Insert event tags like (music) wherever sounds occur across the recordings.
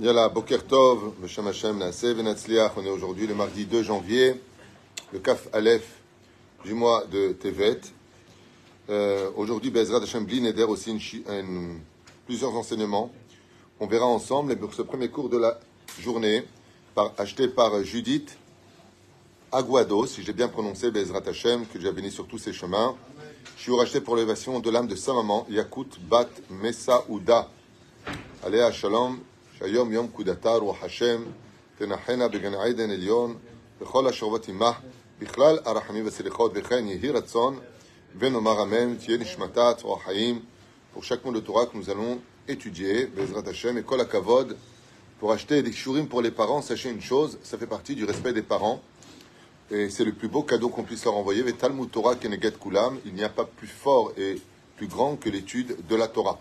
Yala Bokertov, Meshem Hashem, Nasev Venatzliach. On est aujourd'hui le mardi 2 janvier, le Kaf Aleph du mois de Tevet. Euh, aujourd'hui, Bezrat Hashem Blineder aussi une, une, plusieurs enseignements. On verra ensemble et pour ce premier cours de la journée, acheté par Judith Aguado, si j'ai bien prononcé Bezrat Hashem, que Dieu béni sur tous ses chemins. Je suis racheté pour l'élévation de l'âme de sa maman, Yakut Bat Messaouda. Allez à Shalom. שהיום יום פקודתה רוח השם, תנחנה בגן עדן עליון, וכל השורבות עמך, בכלל הרחמים והסליחות, וכן יהי רצון, ונאמר אמן, תהיה נשמתה צרור חיים, pour chaque mot de Torah que nous allons étudier, Bezrat Hashem, et kol hakavod, pour acheter des shurim pour les parents, sachez une chose, ça fait partie du respect des parents, et c'est le plus beau cadeau qu'on puisse leur envoyer, et Talmud Torah Keneget Kulam, il n'y a pas plus fort et plus grand que l'étude de la Torah.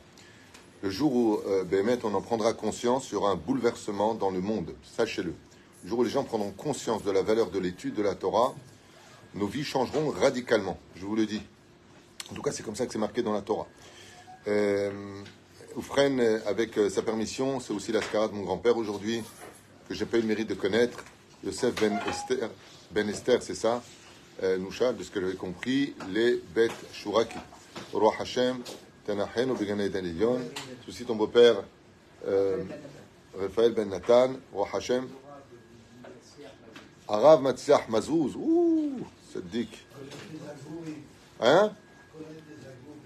Le jour où, euh, Béhémet, on en prendra conscience, il y aura un bouleversement dans le monde, sachez-le. Le jour où les gens prendront conscience de la valeur de l'étude de la Torah, nos vies changeront radicalement, je vous le dis. En tout cas, c'est comme ça que c'est marqué dans la Torah. Euh, Oufren, euh, avec euh, sa permission, c'est aussi l'ascara de mon grand-père aujourd'hui, que j'ai pas eu le mérite de connaître, Yosef Ben Esther, ben Esther c'est ça, euh, Noucha, de ce que j'avais compris, les bêtes Shuraki. Roi Hashem, תנחנו בגן עדן עליון, סוסי ton beau-père רפאל בן נתן, רוח השם, הרב מצליח מזוז, צדיק. אה?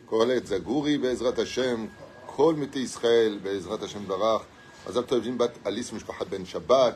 קהלת זגורי בעזרת השם, כל מתי ישראל בעזרת השם ברך. עזב טוב בת אליס משפחת בן שבת.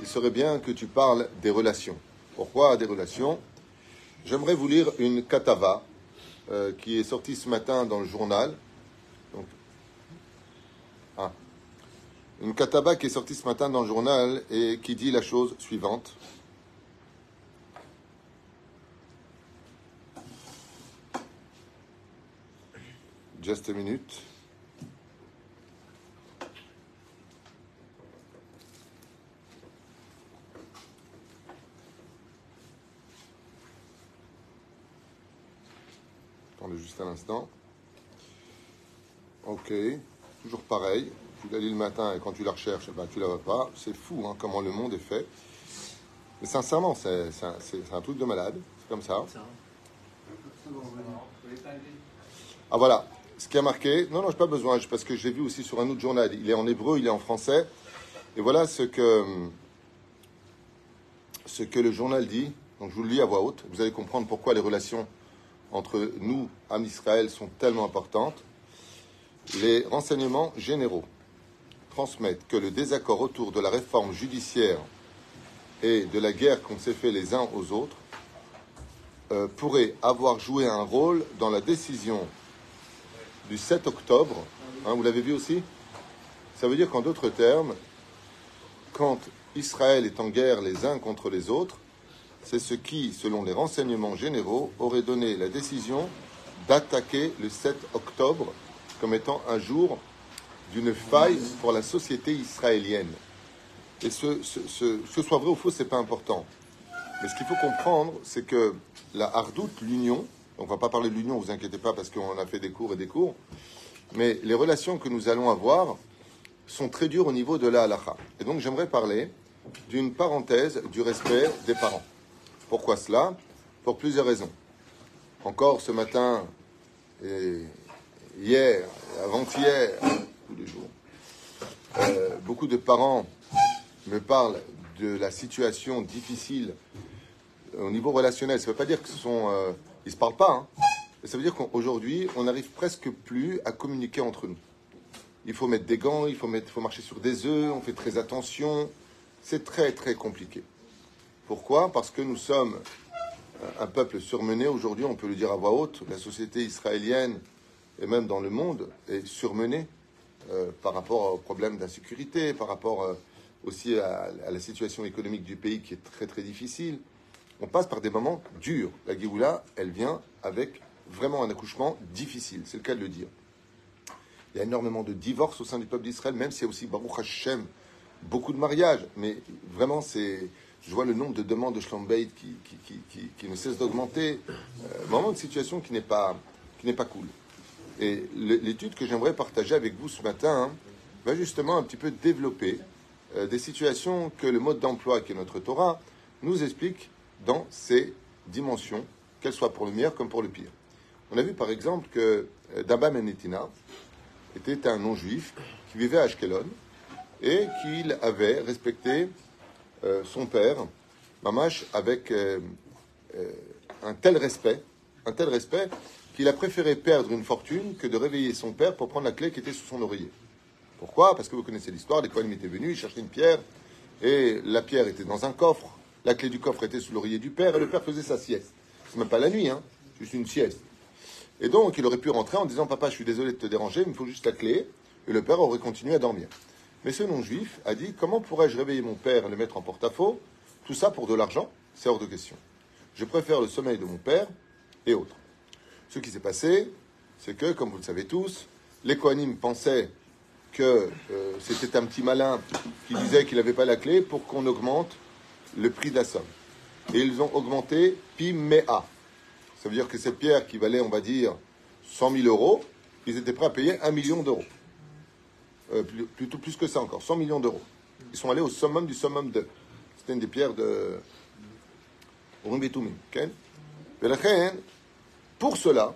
il serait bien que tu parles des relations. Pourquoi des relations? J'aimerais vous lire une katava euh, qui est sortie ce matin dans le journal. Donc, ah. Une katava qui est sortie ce matin dans le journal et qui dit la chose suivante. Just a minute. Attendez juste un instant. Ok, toujours pareil. Tu la lis le matin et quand tu la recherches, eh ben, tu la vois pas. C'est fou hein, comment le monde est fait. Mais sincèrement, c'est un, un truc de malade. C'est comme ça. Ah voilà, ce qui a marqué, non, non, j'ai pas besoin, parce que j'ai vu aussi sur un autre journal, il est en hébreu, il est en français, et voilà ce que, ce que le journal dit, donc je vous le lis à voix haute, vous allez comprendre pourquoi les relations entre nous, âme d'Israël, sont tellement importantes. Les renseignements généraux transmettent que le désaccord autour de la réforme judiciaire et de la guerre qu'on s'est fait les uns aux autres euh, pourrait avoir joué un rôle dans la décision du 7 octobre. Hein, vous l'avez vu aussi? Ça veut dire qu'en d'autres termes, quand Israël est en guerre les uns contre les autres, c'est ce qui, selon les renseignements généraux, aurait donné la décision d'attaquer le 7 octobre comme étant un jour d'une faille pour la société israélienne. Et ce, ce, ce, ce soit vrai ou faux, c'est pas important. Mais ce qu'il faut comprendre, c'est que la hardoute, l'union, on va pas parler de l'union, vous inquiétez pas, parce qu'on a fait des cours et des cours, mais les relations que nous allons avoir sont très dures au niveau de la halakha. Et donc j'aimerais parler d'une parenthèse du respect des parents. Pourquoi cela Pour plusieurs raisons. Encore ce matin, hier, avant-hier, euh, beaucoup de parents me parlent de la situation difficile au niveau relationnel. Ça ne veut pas dire qu'ils euh, ils se parlent pas. hein. Ça veut dire qu'aujourd'hui, on n'arrive presque plus à communiquer entre nous. Il faut mettre des gants, il faut marcher sur des œufs, on fait très attention. C'est très très compliqué. Pourquoi Parce que nous sommes un peuple surmené aujourd'hui, on peut le dire à voix haute. La société israélienne et même dans le monde est surmenée euh, par rapport aux problèmes d'insécurité, par rapport euh, aussi à, la situation économique du pays qui est très très difficile. On passe par des moments durs. La Géoula, elle vient avec vraiment un accouchement difficile, c'est le cas de le dire. Il y a énormément de divorces au sein du peuple d'Israël, même s'il y a aussi Baruch Hashem, beaucoup de mariages. Mais vraiment, c'est, je vois le nombre de demandes de Shlom qui, ne cesse d'augmenter. Euh, vraiment une situation qui n'est pas, cool. Et l'étude que j'aimerais partager avec vous ce matin hein, va justement un petit peu développer euh, des situations que le mode d'emploi qui est notre Torah nous explique dans ces dimensions, qu'elles soient pour le meilleur comme pour le pire. On a vu par exemple que euh, Daba Menetina était un non-juif qui vivait à Ashkelon et qu'il avait respecté euh, son père, Mamash, avec un tel respect, un tel respect qu'il a préféré perdre une fortune que de réveiller son père pour prendre la clé qui était sous son oreiller. Pourquoi? Parce que vous connaissez l'histoire, les Kohanim étaient venus, ils cherchaient une pierre, et la pierre était dans un coffre, la clé du coffre était sous l'oreiller du père, et le père faisait sa sieste. C'est même pas la nuit, hein, juste une sieste. Et donc, il aurait pu rentrer en disant Papa, je suis désolé de te déranger, il me faut juste la clé, et le père aurait continué à dormir. Mais ce non-juif a dit Comment pourrais-je réveiller mon père et le mettre en porte-à-faux? Tout ça pour de l'argent, c'est hors de question. Je préfère le sommeil de mon père et autres. Ce qui s'est passé, c'est que, comme vous le savez tous, les Kohanim pensaient que euh, c'était un petit malin qui disait qu'il n'avait pas la clé pour qu'on augmente le prix de la somme. Et ils ont augmenté Pimea. Ça veut dire que cette pierre qui valait, on va dire, 100 000 euros, ils étaient prêts à payer 1 million d'euros. Euh, plutôt plus que ça encore, 100 millions d'euros. Ils sont allés au summum du summum de. C'était une des pierres de? Pour cela,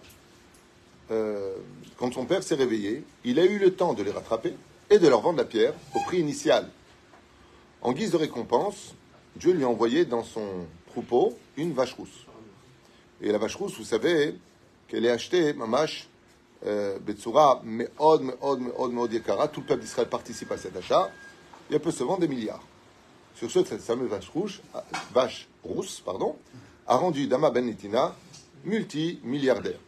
euh, quand son père s'est réveillé, il a eu le temps de les rattraper et de leur vendre la pierre au prix initial. En guise de récompense, Dieu lui a envoyé dans son troupeau une vache rousse. Et la vache rousse, vous savez, qu'elle est achetée, euh, Betsura, Meod, Meod, Meod, Meod Yekara, tout le peuple d'Israël participe à cet achat, et elle peut se vendre des milliards. Sur ce, cette fameuse vache rouge, vache rousse, pardon, a rendu Dama Ben Nitina multimilliardaire.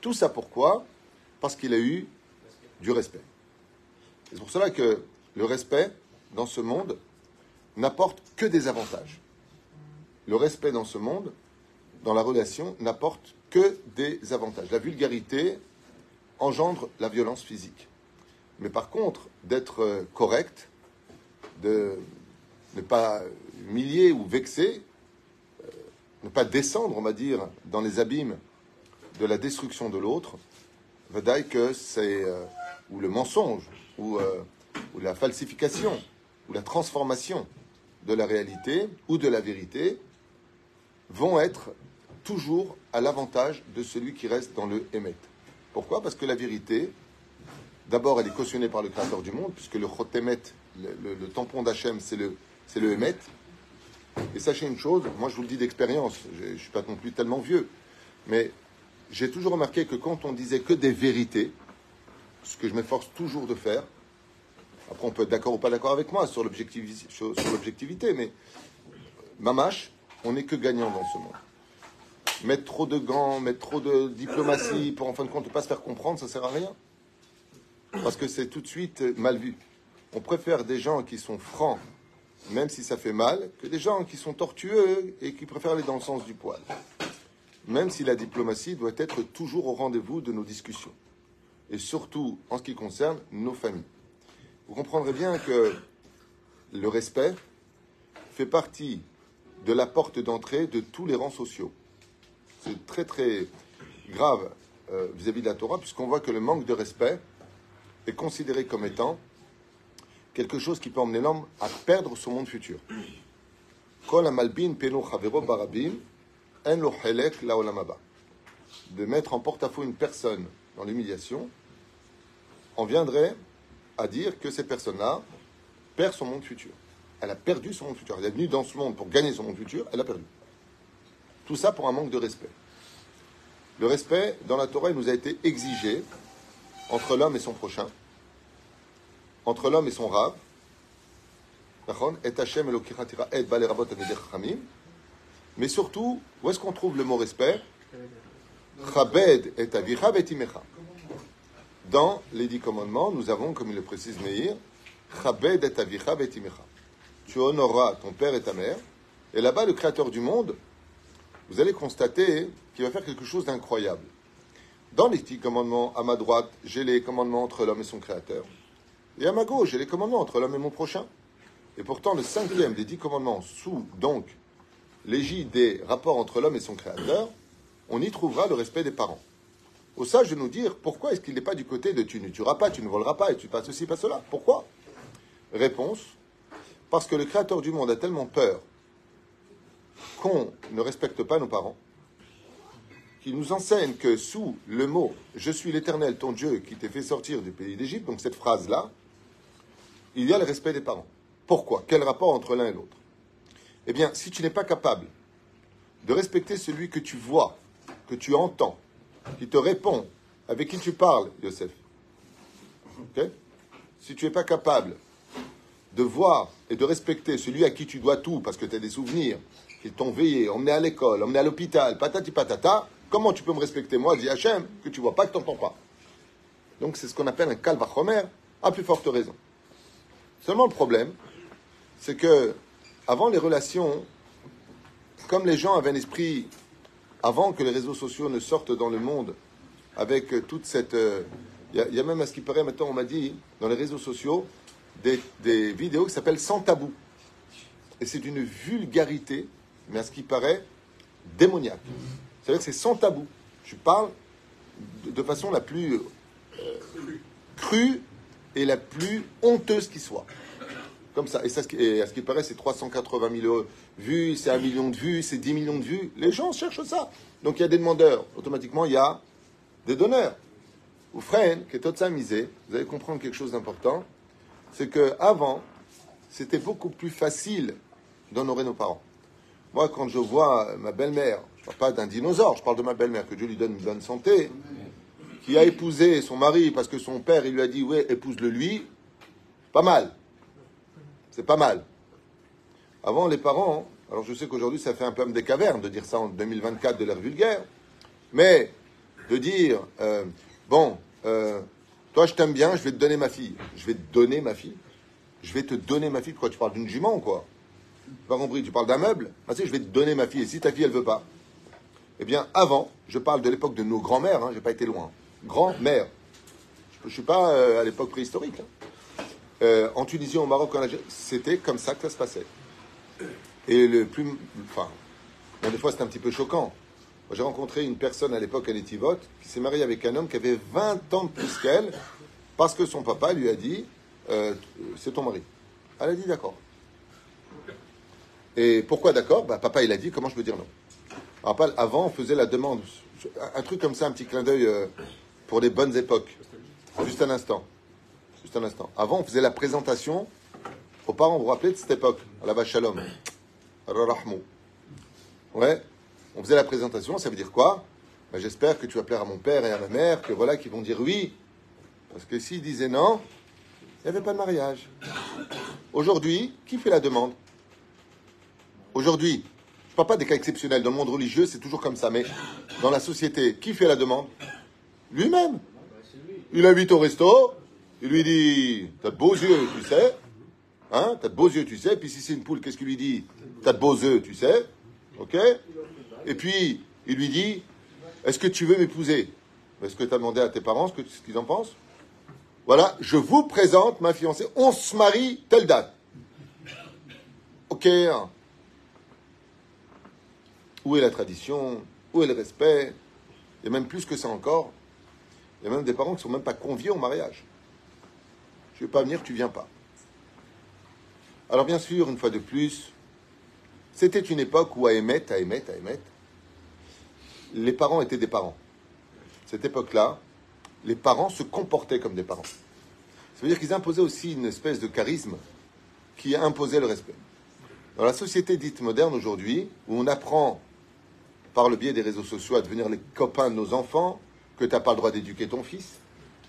Tout ça pourquoi? Parce qu'il a eu du respect. C'est pour cela que le respect dans ce monde n'apporte que des avantages. Le respect dans ce monde, dans la relation, n'apporte que des avantages. La vulgarité engendre la violence physique. Mais par contre, d'être correct, de ne pas humilier ou vexer, euh, ne pas descendre, on va dire, dans les abîmes de la destruction de l'autre, Vadaï que c'est, euh, ou le mensonge, ou, euh, la falsification, ou la transformation de la réalité ou de la vérité, vont être toujours à l'avantage de celui qui reste dans le Hémet. Pourquoi? Parce que la vérité, d'abord, elle est cautionnée par le Créateur du monde, puisque le Chotemet, le, tampon d'Hachem, c'est le, c'est le Hémet. Et sachez une chose, moi je vous le dis d'expérience, je ne suis pas non plus tellement vieux, mais j'ai toujours remarqué que quand on disait que des vérités, ce que je m'efforce toujours de faire, après on peut être d'accord ou pas d'accord avec moi sur l'objectivité, mais mamache, on n'est que gagnant dans ce monde. Mettre trop de gants, mettre trop de diplomatie pour en fin de compte ne pas se faire comprendre, ça sert à rien. Parce que c'est tout de suite mal vu. On préfère des gens qui sont francs, même si ça fait mal, que des gens qui sont tortueux et qui préfèrent aller dans le sens du poil même si la diplomatie doit être toujours au rendez-vous de nos discussions, et surtout en ce qui concerne nos familles. Vous comprendrez bien que le respect fait partie de la porte d'entrée de tous les rangs sociaux. C'est très très grave euh, vis-à-vis de la Torah, puisqu'on voit que le manque de respect est considéré comme étant quelque chose qui peut emmener l'homme à perdre son monde futur. De mettre en porte-à-faux une personne dans l'humiliation, on viendrait à dire que cette personne-là perd son monde futur. Elle a perdu son monde futur. Elle est venue dans ce monde pour gagner son monde futur, elle a perdu. Tout ça pour un manque de respect. Le respect, dans la Torah, nous a été exigé entre l'homme et son prochain, entre l'homme et son et mais surtout, où est-ce qu'on trouve le mot respect? Dans les dix commandements, nous avons, comme il le précise Meir, tu honoreras ton père et ta mère. Et là-bas, le Créateur du monde, vous allez constater qu'il va faire quelque chose d'incroyable. Dans les dix commandements, à ma droite, j'ai les commandements entre l'homme et son Créateur. Et à ma gauche, j'ai les commandements entre l'homme et mon prochain. Et pourtant, le cinquième des dix commandements, sous donc l'égide des rapports entre l'homme et son Créateur, on y trouvera le respect des parents. Au sage de nous dire pourquoi est-ce qu'il n'est pas du côté de tu ne tueras pas, tu ne voleras pas et tu passes ceci, pas cela? Pourquoi? Réponse parce que le Créateur du monde a tellement peur qu'on ne respecte pas nos parents, qu'il nous enseigne que sous le mot Je suis l'Éternel, ton Dieu, qui t'ai fait sortir du pays d'Égypte, donc cette phrase-là, il y a le respect des parents. Pourquoi? Quel rapport entre l'un et l'autre? Eh bien, si tu n'es pas capable de respecter celui que tu vois, que tu entends, qui te répond, avec qui tu parles, Yosef, si tu n'es pas capable de voir et de respecter celui à qui tu dois tout parce que tu as des souvenirs, qu'ils t'ont veillé, emmené à l'école, emmené à l'hôpital, patati patata, comment tu peux me respecter moi, dit Hachem, que tu vois pas, que tu n'entends pas Donc c'est ce qu'on appelle un calvachomer, à plus forte raison. Seulement le problème, c'est que avant les relations, comme les gens avaient un esprit, avant que les réseaux sociaux ne sortent dans le monde, avec toute cette... Euh, il y, a même à ce qui paraît, maintenant on m'a dit, dans les réseaux sociaux, des, vidéos qui s'appellent Sans tabou. Et c'est d'une vulgarité, mais à ce qui paraît, démoniaque. C'est-à-dire que c'est sans tabou. Je parle de, façon la plus euh, crue et la plus honteuse qui soit. Comme ça. Et, à ce qui paraît, c'est 380 000 vues, c'est un million de vues, c'est 10 millions de vues. Les gens cherchent ça. Donc il y a des demandeurs. Automatiquement, il y a des donneurs. Ou freine, qui est tout ça misé, vous allez comprendre quelque chose d'important c'est que avant, c'était beaucoup plus facile d'honorer nos parents. Moi, quand je vois ma belle-mère, je ne parle pas d'un dinosaure, je parle de ma belle-mère, que Dieu lui donne une bonne santé, qui a épousé son mari parce que son père, il lui a dit, ouais, épouse-le lui, pas mal. C'est pas mal. Avant, les parents, alors je sais qu'aujourd'hui, ça fait un peu des cavernes de dire ça en 2024 de l'ère vulgaire, mais de dire, euh, bon, euh, toi, je t'aime bien, je vais te donner ma fille. Je vais te donner ma fille. Je vais te donner ma fille. Pourquoi tu parles d'une jument, quoi? Tu parles d'un meuble? Ah, si, je vais te donner ma fille. Et si ta fille, elle veut pas? Eh bien, avant, je parle de l'époque de nos grands-mères, hein, j'ai pas été loin. Grand-mère. Je ne suis pas euh, à l'époque préhistorique. Hein. Euh, en Tunisie, au Maroc, en Algérie, c'était comme ça que ça se passait. Et le plus. Enfin, des fois, c'était un petit peu choquant. J'ai rencontré une personne à l'époque à Netivot qui s'est mariée avec un homme qui avait 20 ans de plus qu'elle parce que son papa lui a dit euh, C'est ton mari. Elle a dit d'accord. Et pourquoi d'accord? Bah, Papa, il a dit Comment je peux dire non? Avant, on faisait la demande. Un truc comme ça, un petit clin d'œil euh, pour les bonnes époques. Juste un instant. Juste un instant. Avant, on faisait la présentation aux parents. Vous vous rappelez de cette époque? À la vache Shalom. Ouais on faisait la présentation, ça veut dire quoi? Ben, J'espère que tu vas plaire à mon père et à ma mère, que voilà, qu'ils vont dire oui. Parce que s'ils disaient non, il n'y avait pas de mariage. Aujourd'hui, qui fait la demande? Aujourd'hui, je ne parle pas des cas exceptionnels. Dans le monde religieux, c'est toujours comme ça. Mais dans la société, qui fait la demande? Lui-même. Il invite au resto. Il lui dit T'as de beaux yeux, tu sais. Hein? T'as de beaux yeux, tu sais. Puis si c'est une poule, qu'est-ce qu'il lui dit? T'as de beaux yeux, tu sais. Ok? Et puis, il lui dit Est-ce que tu veux m'épouser? Est-ce que tu as demandé à tes parents ce qu'ils en pensent Voilà, je vous présente ma fiancée. On se marie telle date. Ok. Où est la tradition? Où est le respect? A même plus que ça encore. Il y a même des parents qui ne sont même pas conviés au mariage. Je ne vais pas venir, tu viens pas. Alors bien sûr, une fois de plus, c'était une époque où à émettre, à émettre, à émettre, les parents étaient des parents. Cette époque-là, les parents se comportaient comme des parents. Ça veut dire qu'ils imposaient aussi une espèce de charisme qui imposait le respect. Dans la société dite moderne aujourd'hui, où on apprend par le biais des réseaux sociaux à devenir les copains de nos enfants, que tu n'as pas le droit d'éduquer ton fils,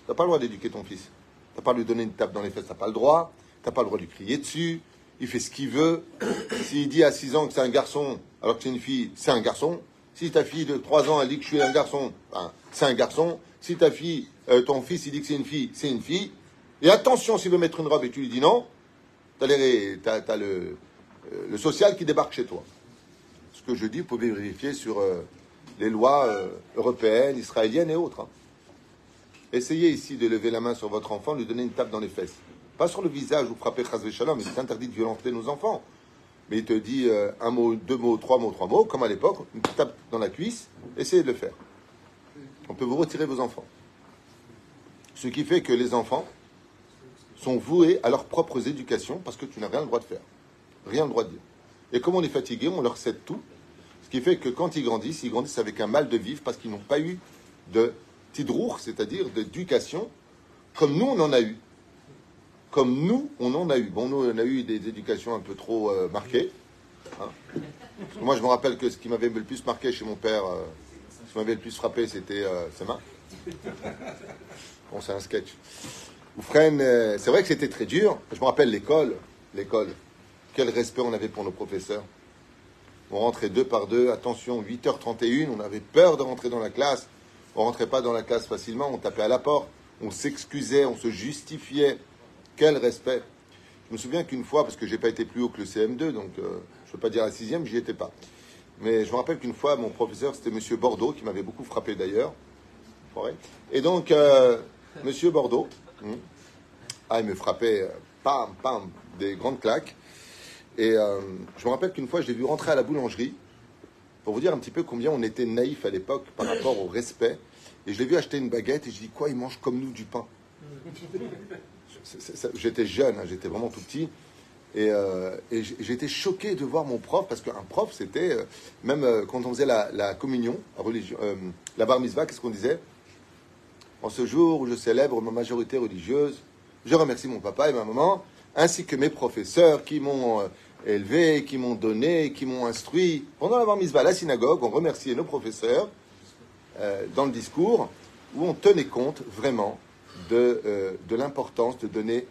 tu n'as pas le droit d'éduquer ton fils. Tu n'as pas de lui donner une tape dans les fesses, tu n'as pas le droit. Tu n'as pas le droit de lui crier dessus. Il fait ce qu'il veut. (coughs) S'il dit à 6 ans que c'est un garçon, alors que c'est une fille, c'est un garçon. Si ta fille de 3 ans, elle dit que je suis un garçon, ben, c'est un garçon. Si ta fille, euh, ton fils, il dit que c'est une fille, c'est une fille. Et attention, s'il veut mettre une robe et tu lui dis non, Tu as, euh, le, social qui débarque chez toi. Ce que je dis, vous pouvez vérifier sur euh, les lois euh, européennes, israéliennes et autres. Essayez ici de lever la main sur votre enfant, lui donner une tape dans les fesses. Pas sur le visage ou frapper Chazvé Shalom, il est interdit de violenter nos enfants. Mais il te dit un mot, deux mots, trois mots, trois mots, comme à l'époque, une petite tape dans la cuisse, essayez de le faire. On peut vous retirer vos enfants. Ce qui fait que les enfants sont voués à leurs propres éducations parce que tu n'as rien le droit de faire. Rien le droit de dire. Et comme on est fatigué, on leur cède tout. Qui fait que quand ils grandissent, ils grandissent avec un mal de vivre parce qu'ils n'ont pas eu de tidrour, c'est-à-dire d'éducation, comme nous on en a eu. Comme nous on en a eu. Bon, nous on a eu des éducations un peu trop euh, marquées. Hein. moi je me rappelle que ce qui m'avait le plus marqué chez mon père, euh, ce qui m'avait le plus frappé, c'était euh, ses mains. Bon, c'est un sketch. Euh, c'est vrai que c'était très dur. Je me rappelle l'école. L'école. Quel respect on avait pour nos professeurs. On rentrait deux par deux. Attention, 8h31, on avait peur de rentrer dans la classe. On rentrait pas dans la classe facilement, on tapait à la porte. On s'excusait, on se justifiait. Quel respect. Je me souviens qu'une fois, parce que j'ai pas été plus haut que le CM2, donc je euh, je veux pas dire la sixième, j'y étais pas. Mais je me rappelle qu'une fois, mon professeur, c'était Monsieur Bordeaux, qui m'avait beaucoup frappé d'ailleurs. Et donc, euh, Monsieur Bordeaux, hmm, ah, il me frappait, euh, pam, pam, des grandes claques. Et euh, je me rappelle qu'une fois, je l'ai vu rentrer à la boulangerie, pour vous dire un petit peu combien on était naïf à l'époque par rapport au respect. Et je l'ai vu acheter une baguette et je dis quoi, il mange comme nous du pain. J'étais jeune, hein, j'étais vraiment tout petit. Et, euh, j'étais choqué de voir mon prof, parce qu'un prof, c'était, même quand on faisait la, communion, la, religion, la bar mitzvah, qu'est-ce qu'on disait? En ce jour où je célèbre ma majorité religieuse, je remercie mon papa et ma maman, ainsi que mes professeurs qui m'ont euh, élevé, qui m'ont donné, qui m'ont instruit. Pendant la mise à la synagogue, on remerciait nos professeurs euh, dans le discours où on tenait compte vraiment de, euh, de l'importance de donner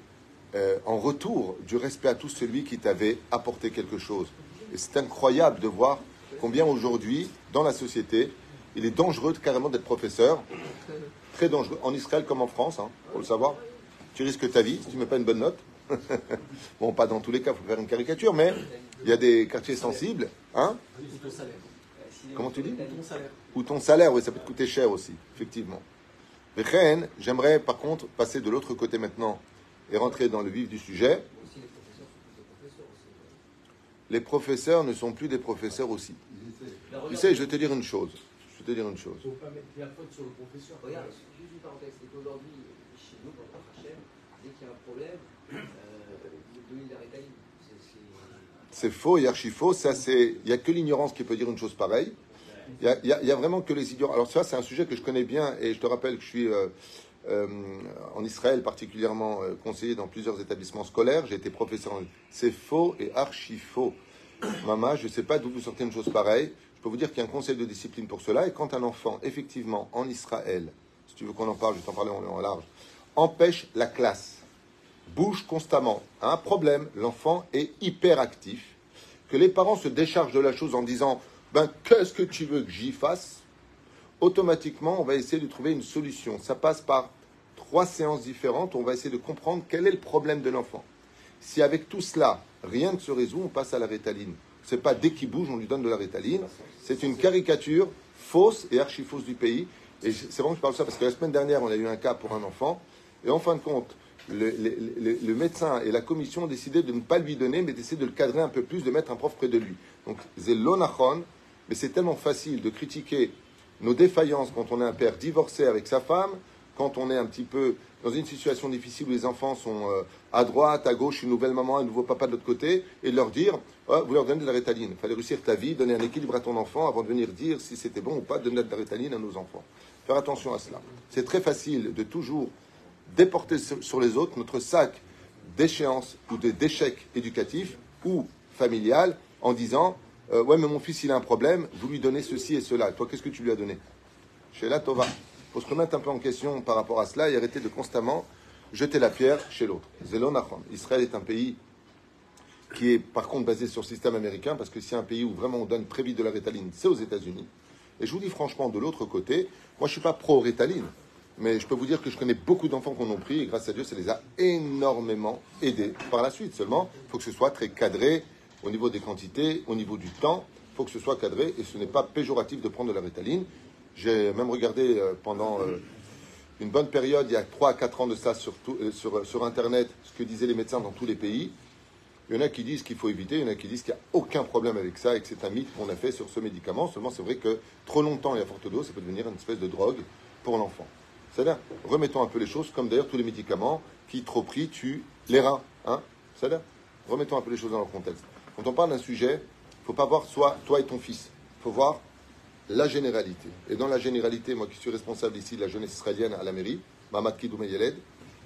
en retour du respect à tout celui qui t'avait apporté quelque chose. Et c'est incroyable de voir combien aujourd'hui, dans la société, il est dangereux carrément d'être professeur. Très dangereux, en Israël comme en France, il hein, faut le savoir tu risques ta vie si tu ne mets pas une bonne note. (laughs) bon, pas dans tous les cas, il faut faire une caricature, mais il y a des quartiers sensibles. Hein Ou ton salaire. Comment tu dis Ou ton salaire. Ou ton salaire, oui, ça peut te coûter cher aussi, effectivement. J'aimerais par contre passer de l'autre côté maintenant et rentrer dans le vif du sujet. Les professeurs ne sont plus des professeurs aussi. Tu sais, je vais te dire une chose. Je vais te dire une chose. Il ne faut pas mettre la faute sur le professeur. Regarde, juste une parenthèse, c'est qu'aujourd'hui, chez nous, euh, c'est faux et archi faux. Il n'y a que l'ignorance qui peut dire une chose pareille. Il n'y a, vraiment que les idiots. Alors ça, c'est un sujet que je connais bien et je te rappelle que je suis euh, euh, en Israël particulièrement conseiller dans plusieurs établissements scolaires. J'ai été professeur. C'est faux et archi faux. Maman, je ne sais pas d'où vous sortez une chose pareille. Je peux vous dire qu'il y a un conseil de discipline pour cela. Et quand un enfant, effectivement, en Israël, si tu veux qu'on en parle, je vais t'en parler en large, empêche la classe, bouge constamment, un problème, l'enfant est hyperactif, que les parents se déchargent de la chose en disant ben qu'est-ce que tu veux que j'y fasse? Automatiquement, on va essayer de trouver une solution. Ça passe par trois séances différentes. On va essayer de comprendre quel est le problème de l'enfant. Si avec tout cela, rien ne se résout, on passe à la rétaline. C'est pas dès qu'il bouge, on lui donne de la rétaline. C'est une caricature fausse et archi fausse du pays. Et c'est bon que je parle de ça parce que la semaine dernière, on a eu un cas pour un enfant et en fin de compte, le, médecin et la commission ont décidé de ne pas lui donner, mais d'essayer de le cadrer un peu plus, de mettre un prof près de lui. Donc, c'est l'onachon, mais c'est tellement facile de critiquer nos défaillances quand on est un père divorcé avec sa femme, quand on est un petit peu dans une situation difficile où les enfants sont euh, à droite, à gauche, une nouvelle maman, un nouveau papa de l'autre côté, et de leur dire, vous leur donnez de la rétaline. Il fallait réussir ta vie, donner un équilibre à ton enfant avant de venir dire si c'était bon ou pas de donner de la rétaline à nos enfants. Faire attention à cela. C'est très facile de toujours déporter sur les autres notre sac d'échéance ou d'échec éducatif ou familial en disant euh, Ouais, mais mon fils, il a un problème, vous lui donnez ceci et cela. Toi, qu'est-ce que tu lui as donné? Chez la Tova. Il faut se remettre un peu en question par rapport à cela et arrêter de constamment jeter la pierre chez l'autre. Israël est un pays qui est par contre basé sur le système américain, parce que c'est un pays où vraiment on donne très vite de la rétaline, c'est aux États-Unis. Et je vous dis franchement, de l'autre côté, moi je ne suis pas pro-rétaline. Mais je peux vous dire que je connais beaucoup d'enfants qu'on a pris et grâce à Dieu, ça les a énormément aidés par la suite. Seulement, il faut que ce soit très cadré au niveau des quantités, au niveau du temps. Il faut que ce soit cadré et ce n'est pas péjoratif de prendre de la rétaline. J'ai même regardé euh, pendant euh, une bonne période, il y a 3 à 4 ans de ça sur, euh, sur, Internet, ce que disaient les médecins dans tous les pays. Il y en a qui disent qu'il faut éviter, il y en a qui disent qu'il n'y a aucun problème avec ça et que c'est un mythe qu'on a fait sur ce médicament. Seulement, c'est vrai que trop longtemps et à forte dose, ça peut devenir une espèce de drogue pour l'enfant. C'est-à-dire, remettons un peu les choses, comme d'ailleurs tous les médicaments qui, trop pris, tuent les reins. Hein C'est-à-dire, remettons un peu les choses dans leur contexte. Quand on parle d'un sujet, il ne faut pas voir soit toi et ton fils. Il faut voir la généralité. Et dans la généralité, moi qui suis responsable ici de la jeunesse israélienne à la mairie, Mamad Kidoum Yeled,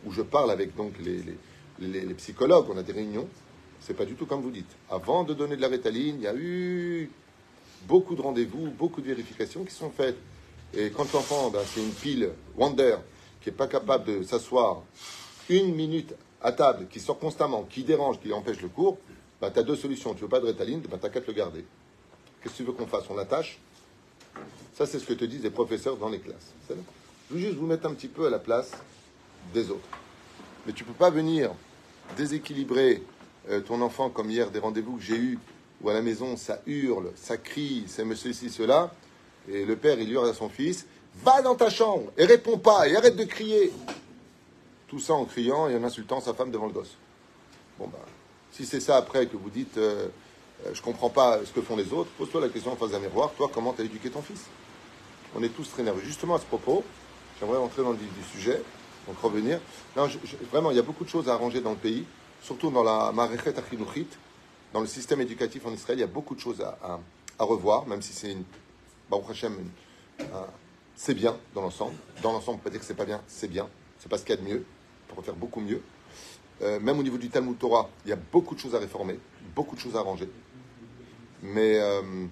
où je parle avec donc les, psychologues, on a des réunions, c'est pas du tout comme vous dites. Avant de donner de la rétaline, il y a eu beaucoup de rendez-vous, beaucoup de vérifications qui sont faites. Et quand l'enfant, ben, c'est une pile Wonder qui n'est pas capable de s'asseoir une minute à table, qui sort constamment, qui dérange, qui empêche le cours, ben, tu as deux solutions. Tu veux pas de rétaline, ben, tu qu'à te le garder. Qu'est-ce que tu veux qu'on fasse? On l'attache Ça, c'est ce que te disent les professeurs dans les classes. Je veux juste vous mettre un petit peu à la place des autres. Mais tu ne peux pas venir déséquilibrer euh, ton enfant comme hier des rendez-vous que j'ai eus où à la maison ça hurle, ça crie, c'est monsieur ceci, cela. Et le père, il hurle à son fils Va dans ta chambre et réponds pas et arrête de crier. Tout ça en criant et en insultant sa femme devant le gosse. Bon, bah, si c'est ça après que vous dites euh, euh, Je comprends pas ce que font les autres, pose-toi la question en face d'un miroir Toi, comment tu as éduqué ton fils? On est tous très nerveux. Justement à ce propos, j'aimerais rentrer dans le vif du sujet, donc revenir. Non, vraiment, il y a beaucoup de choses à arranger dans le pays, surtout dans la Marechet Achinuchit, dans le système éducatif en Israël. Il y a beaucoup de choses à revoir, même si c'est une Baruch Hashem, c'est bien dans l'ensemble. Dans l'ensemble, on peut dire que c'est pas bien, c'est bien. C'est pas ce qu'il y a de mieux. On peut faire beaucoup mieux. Euh, même au niveau du Talmud Torah, il y a beaucoup de choses à réformer, beaucoup de choses à arranger. Mais il euh,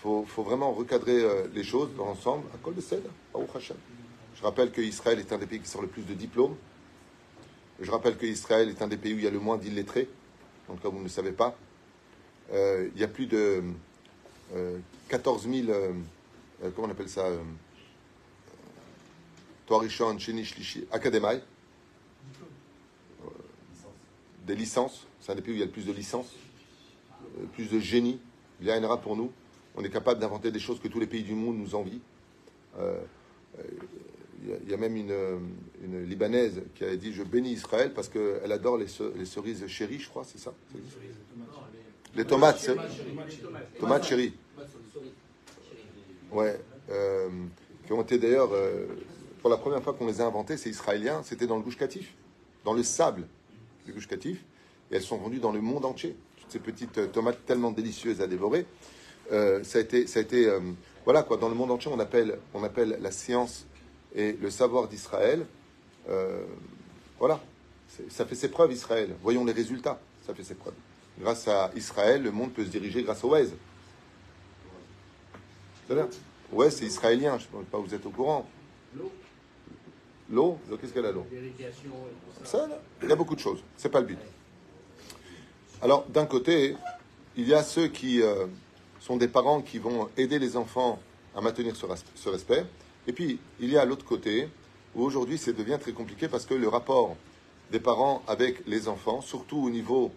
faut, vraiment recadrer euh, les choses dans l'ensemble. À Baruch Hashem. Je rappelle qu'Israël est un des pays qui sort le plus de diplômes. Je rappelle qu'Israël est un des pays où il y a le moins d'illettrés. En tout cas, vous ne le savez pas. il y a plus de 14 000 euh, comment on appelle ça euh, Toarishon, Shenish. Euh, des licences. C'est un des pays où il y a le plus de licences, plus de génie. Il y a un pour nous. On est capable d'inventer des choses que tous les pays du monde nous envient. il y a même une, Libanaise qui a dit Je bénis Israël parce qu'elle adore les, cerises chéries, je crois, c'est ça? Les tomates, tomates chéries ouais, euh, qui ont été d'ailleurs, euh, pour la première fois qu'on les a inventées, c'est israélien, c'était dans le Gouche Katif, dans le sable du Gouche Katif, et elles sont vendues dans le monde entier. Toutes ces petites euh, tomates tellement délicieuses à dévorer. ça a été, ça a été voilà quoi, dans le monde entier, on appelle, on appelle la science et le savoir d'Israël. voilà, ça fait ses preuves, Israël. Voyons les résultats, ça fait ses preuves. Grâce à Israël, le monde peut se diriger grâce au Waze. Ouais, c'est israélien, je ne sais pas, vous êtes au courant. L'eau L'eau Qu'est-ce qu'elle a l'eau Ça, il y a beaucoup de choses. C'est pas le but. Alors, d'un côté, il y a ceux qui euh, sont des parents qui vont aider les enfants à maintenir ce, respect. Et puis, il y a l'autre côté, où aujourd'hui, ça devient très compliqué parce que le rapport des parents avec les enfants, surtout au niveau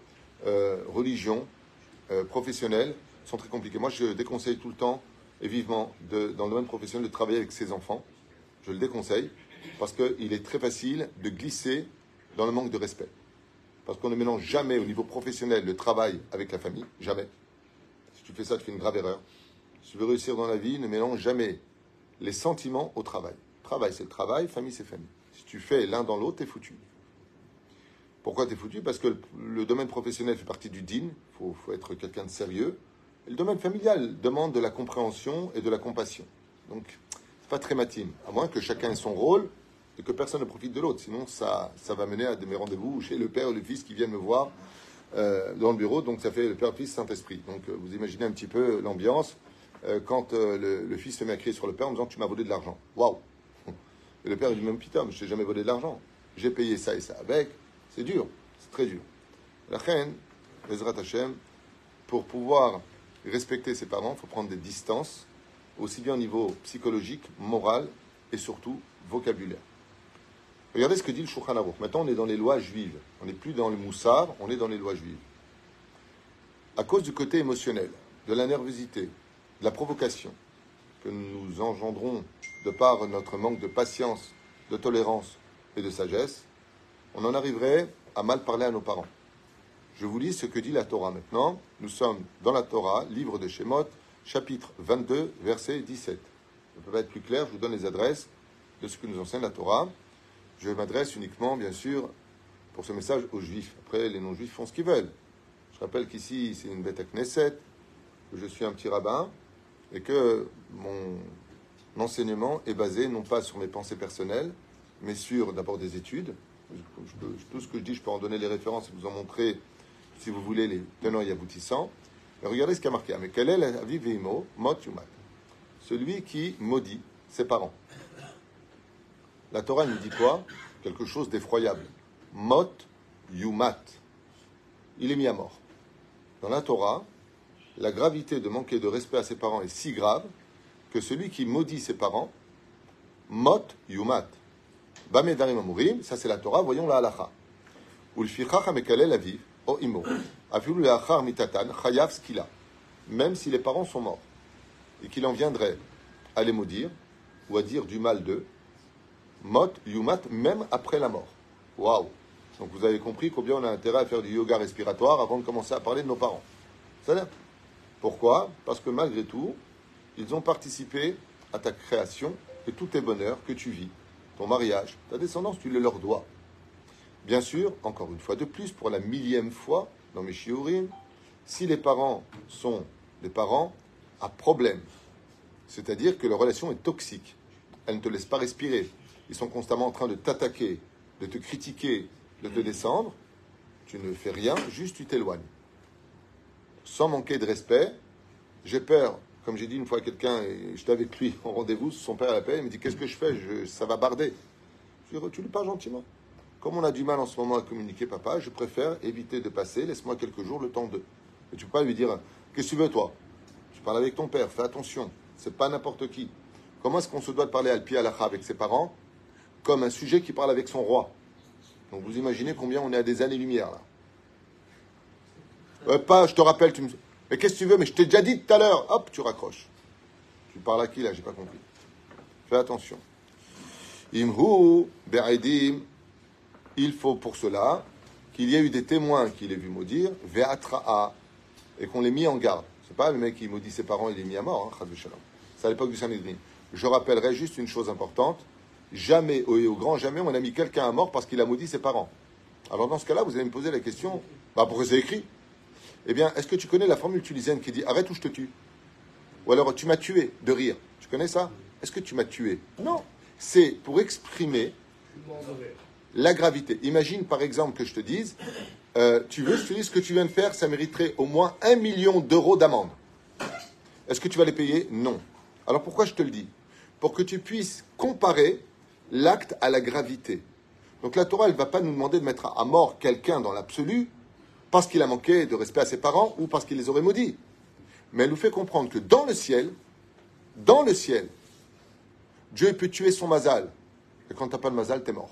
euh, religion, euh, professionnel, sont très compliqués. Moi, je déconseille tout le temps et vivement dans le domaine professionnel de travailler avec ses enfants. Je le déconseille parce qu'il est très facile de glisser dans le manque de respect. Parce qu'on ne mélange jamais au niveau professionnel le travail avec la famille, jamais. Si tu fais ça, tu fais une grave erreur. Si tu veux réussir dans la vie, ne mélange jamais les sentiments au travail. Travail, c'est le travail, famille, c'est famille. Si tu fais l'un dans l'autre, t'es foutu. Pourquoi t'es foutu? Parce que le, domaine professionnel fait partie du din, il faut être quelqu'un de sérieux le domaine familial demande de la compréhension et de la compassion. Donc, c'est pas très matine, à moins que chacun ait son rôle et que personne ne profite de l'autre. Sinon, ça, ça va mener à des rendez-vous chez le père et le fils qui viennent me voir euh, dans le bureau. Donc, ça fait le père, fils, Saint-Esprit. Donc, euh, vous imaginez un petit peu l'ambiance euh, quand le, fils se met à crier sur le père en disant Tu m'as volé de l'argent. Waouh (laughs) Et le père dit Même putain, je t'ai jamais volé de l'argent. J'ai payé ça et ça avec. C'est dur, c'est très dur. La reine, Ezrat Hashem, pour pouvoir respecter ses parents, il faut prendre des distances, aussi bien au niveau psychologique, moral et surtout vocabulaire. Regardez ce que dit le Shulchan. Maintenant, on est dans les lois juives. On n'est plus dans le moussard, on est dans les lois juives. À cause du côté émotionnel, de la nervosité, de la provocation que nous engendrons de par notre manque de patience, de tolérance et de sagesse, on en arriverait à mal parler à nos parents. Je vous lis ce que dit la Torah maintenant. Nous sommes dans la Torah, livre de Shemot, chapitre 22, verset 17. Je ne peux pas être plus clair, je vous donne les adresses de ce que nous enseigne la Torah. Je m'adresse uniquement, bien sûr, pour ce message aux Juifs. Après, les non-Juifs font ce qu'ils veulent. Je rappelle qu'ici, c'est une bête à Knesset, que je suis un petit rabbin, et que mon enseignement est basé non pas sur mes pensées personnelles, mais sur d'abord des études. tout ce que je dis, je peux en donner les références et vous en montrer, si vous voulez, les tenants et aboutissants. Regardez ce qui a marqué. Mais quel est la vie mot yumat? Celui qui maudit ses parents. La Torah nous dit quoi? Quelque chose d'effroyable. Mot yumat. Il est mis à mort. Dans la Torah, la gravité de manquer de respect à ses parents est si grave que celui qui maudit ses parents, mot yumat. Bamedarim amurim, ça c'est la Torah, voyons la halacha. Ulfichach amekalel aviv, o imo. Afilu leachar mitatan, chayav skila. Même si les parents sont morts et qu'il en viendrait à les maudire ou à dire du mal d'eux, mot yumat, même après la mort. Waouh! Donc vous avez compris combien on a intérêt à faire du yoga respiratoire avant de commencer à parler de nos parents. cest pourquoi? Parce que malgré tout, ils ont participé à ta création et tous tes bonheurs que tu vis, ton mariage, ta descendance, tu les leur dois. Bien sûr, encore une fois de plus, pour la millième fois dans mes shiurim, si les parents sont des parents à problème, c'est-à-dire que leur relation est toxique, elle ne te laisse pas respirer, ils sont constamment en train de t'attaquer, de te critiquer, de te descendre, tu ne fais rien, juste tu t'éloignes. Sans manquer de respect, j'ai peur, comme j'ai dit une fois à quelqu'un, j'étais avec lui en rendez-vous, son père à la paix, il me dit Qu'est-ce que je fais? Ça va barder. Je lui dis Tu pas gentiment. Comme on a du mal en ce moment à communiquer, papa, je préfère éviter de passer, laisse-moi quelques jours le temps de. Mais tu peux pas lui dire Qu'est-ce que tu veux, toi? Tu parles avec ton père, fais attention, c'est pas n'importe qui. Comment est-ce qu'on se doit de parler à à la avec ses parents Comme un sujet qui parle avec son roi? Donc vous imaginez combien on est à des années-lumière là. Euh, pas, je te rappelle, tu me. Mais qu'est-ce que tu veux? Mais je t'ai déjà dit tout à l'heure. Hop, tu raccroches. Tu parles à qui là? J'ai pas compris. Fais attention. Imhu be'edim. Il faut pour cela qu'il y ait eu des témoins qui l'aient vu maudire, ve'atra'a, et qu'on l'ait mis en garde. C'est pas le mec qui maudit ses parents, il est mis à mort, hein, C'est à l'époque du Sanhedrin. Je rappellerai juste une chose importante Jamais, au, au grand jamais, on a mis quelqu'un à mort parce qu'il a maudit ses parents. Alors dans ce cas-là, vous allez me poser la question, bah pourquoi c'est écrit? Eh bien, est-ce que tu connais la formule tunisienne qui dit arrête ou je te tue? Ou alors tu m'as tué de rire. Tu connais ça? Est-ce que tu m'as tué? Non. C'est pour exprimer la gravité. Imagine par exemple que je te dise, euh, tu veux, je ce que tu viens de faire, ça mériterait au moins un million d'euros d'amende. Est-ce que tu vas les payer? Non. Alors pourquoi je te le dis? Pour que tu puisses comparer l'acte à la gravité. Donc la Torah, elle ne va pas nous demander de mettre à mort quelqu'un dans l'absolu parce qu'il a manqué de respect à ses parents ou parce qu'il les aurait maudits. Mais elle nous fait comprendre que dans le ciel, dans le ciel, Dieu peut tuer son mazal. Et quand tu n'as pas de mazal, tu es mort.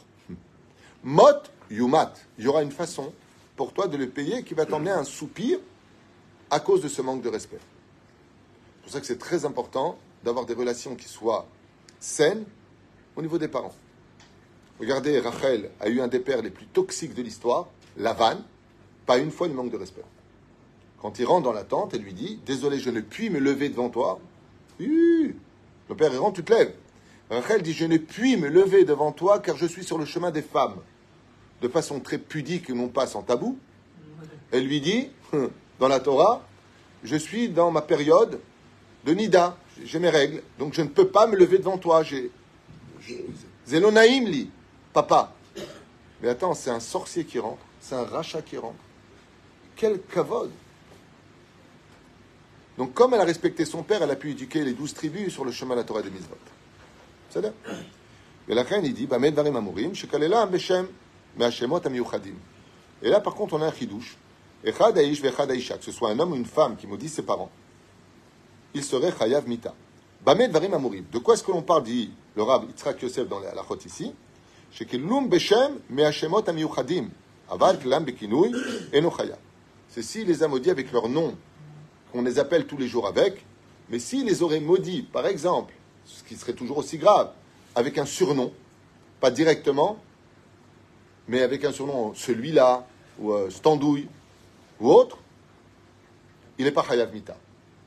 Mot, yumat. Il y aura une façon pour toi de le payer qui va t'emmener un soupir à cause de ce manque de respect. C'est pour ça que c'est très important d'avoir des relations qui soient saines au niveau des parents. Regardez, Rachel a eu un des pères les plus toxiques de l'histoire, Lavan, pas une fois il manque de respect. Quand il rentre dans la tente, elle lui dit Désolé, je ne puis me lever devant toi. le père il rentre, tu te lèves. Rachel dit Je ne puis me lever devant toi car je suis sur le chemin des femmes. De façon très pudique non pas sans tabou. Elle lui dit (laughs) Dans la Torah, je suis dans ma période de Nida. J'ai mes règles, donc je ne peux pas me lever devant toi. J'ai Zélonaïm lit, papa. Mais attends, c'est un sorcier qui rentre, c'est un rachat qui rentre. Quel kavod Donc, comme elle a respecté son père, elle a pu éduquer les douze tribus sur le chemin de la Torah de Mizvot. C'est là. Et la reine, il dit, bah, Et là, par contre, on a un chidouche. Que ce soit un homme ou une femme qui maudit ses parents, il serait chayav mita. De quoi est-ce que l'on parle, dit le rab Yitzhak Yosef dans la halachot ici? Shekelum Beshem Me'ashemot Amiyuchadim. Aval Klam Bekinui Enochaya. C'est s'il les a maudits avec leur nom, qu'on les appelle tous les jours avec, mais s'il les aurait maudits, par exemple, ce qui serait toujours aussi grave, avec un surnom, pas directement, mais avec un surnom, celui-là, ou euh, Standouille, ou autre, il n'est pas Hayav Mita.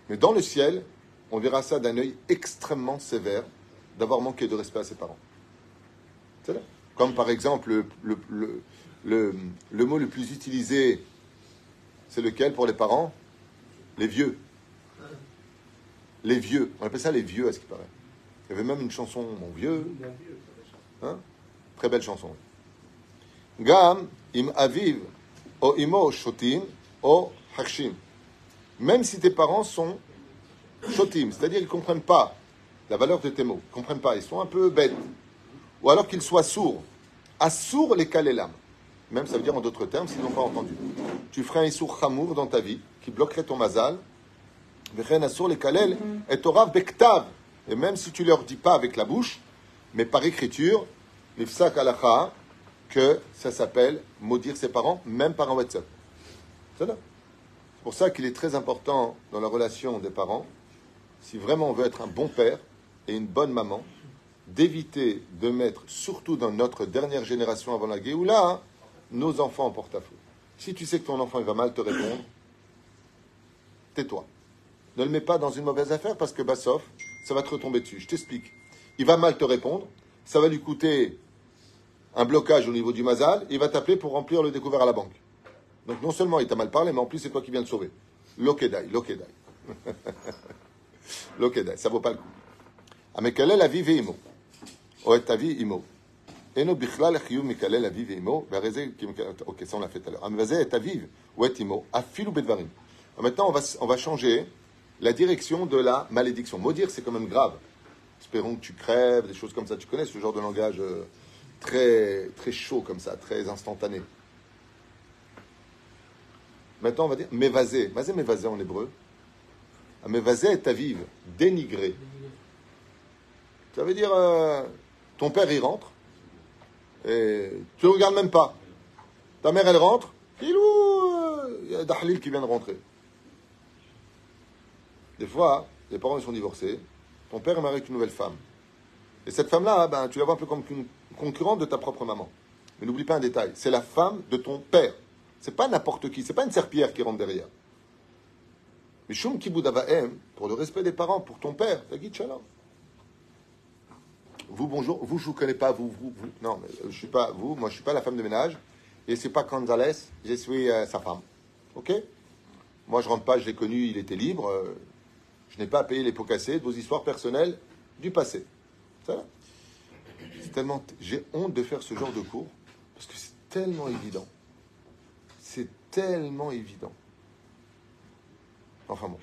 Mais dans le ciel, on verra ça d'un œil extrêmement sévère d'avoir manqué de respect à ses parents. C'est là. Comme par exemple, le, le, le, le, mot le plus utilisé, c'est lequel pour les parents? Les vieux. Les vieux. On appelle ça les vieux, à ce qui paraît. Il y avait même une chanson, Mon vieux. Hein? Très belle chanson. Gam im aviv o imo shotim o hakshim. Même si tes parents sont shotim, c'est-à-dire ils ne comprennent pas la valeur de tes mots, ils ne comprennent pas, ils sont un peu bêtes. Ou alors qu'ils soient sourds. Assour les kalelam. Même ça veut dire en d'autres termes, s'ils n'ont pas entendu. Tu ferais un issour chamour dans ta vie qui bloquerait ton mazal. assour les kalel et torav bektav. Et même si tu leur dis pas avec la bouche, mais par écriture, l'ifsak alacha, que ça s'appelle maudire ses parents, même par un WhatsApp. C'est pour ça qu'il est très important dans la relation des parents, si vraiment on veut être un bon père et une bonne maman, d'éviter de mettre, surtout dans notre dernière génération avant la Géoula, hein, nos enfants en porte-à-faux. Si tu sais que ton enfant il va mal te répondre, tais-toi. Ne le mets pas dans une mauvaise affaire parce que Bassoff, ça va te retomber dessus. Je t'explique. Il va mal te répondre, ça va lui coûter un blocage au niveau du Mazal, il va t'appeler pour remplir le découvert à la banque. Donc non seulement il t'a mal parlé, mais en plus c'est toi qui viens le sauver. L'okedai, l'okedai. (laughs) l'okedai, ça vaut pas le coup. Ah, Amekalel aviv oh, imo. Oet aviv imo? Eno bichlal chiyuv mikalel aviv imo. Ok, ça on l'a fait tout à l'heure. Ah, Amvaze et aviv ou et imo? Ah, Afilu bedvarim. Maintenant on va, on va changer la direction de la malédiction. Maudire c'est quand même grave. Espérons que tu crèves, des choses comme ça. Tu connais ce genre de langage... Euh, très, très chaud comme ça, très instantané. Maintenant, on va dire mévasé. Mazé, mévasé en hébreu. Ah, mévasé est à vivre, dénigré. Ça veut dire, euh, ton père, il rentre, et tu ne regardes même pas. Ta mère, elle rentre, il y a Dahlil qui vient de rentrer. Des fois, les parents ils sont divorcés, ton père est marié avec une nouvelle femme. Et cette femme-là, ben, tu la vois un peu comme une concurrente de ta propre maman. Mais n'oublie pas un détail, c'est la femme de ton père. C'est pas n'importe qui, c'est pas une serpillère qui rentre derrière. Mais Shum Kibudavaem, pour le respect des parents, pour ton père. Vous, bonjour, vous, je vous connais pas, vous, vous, vous. Non, mais euh, je suis pas, vous, moi, je suis pas la femme de ménage. Et c'est pas Gonzalez, je suis euh, sa femme. Ok? Moi, je rentre pas, je l'ai connu, il était libre. Euh, je n'ai pas à payer les pots cassés de vos histoires personnelles du passé. C'est tellement. J'ai honte de faire ce genre de cours parce que c'est tellement évident. C'est tellement évident. Enfin bon.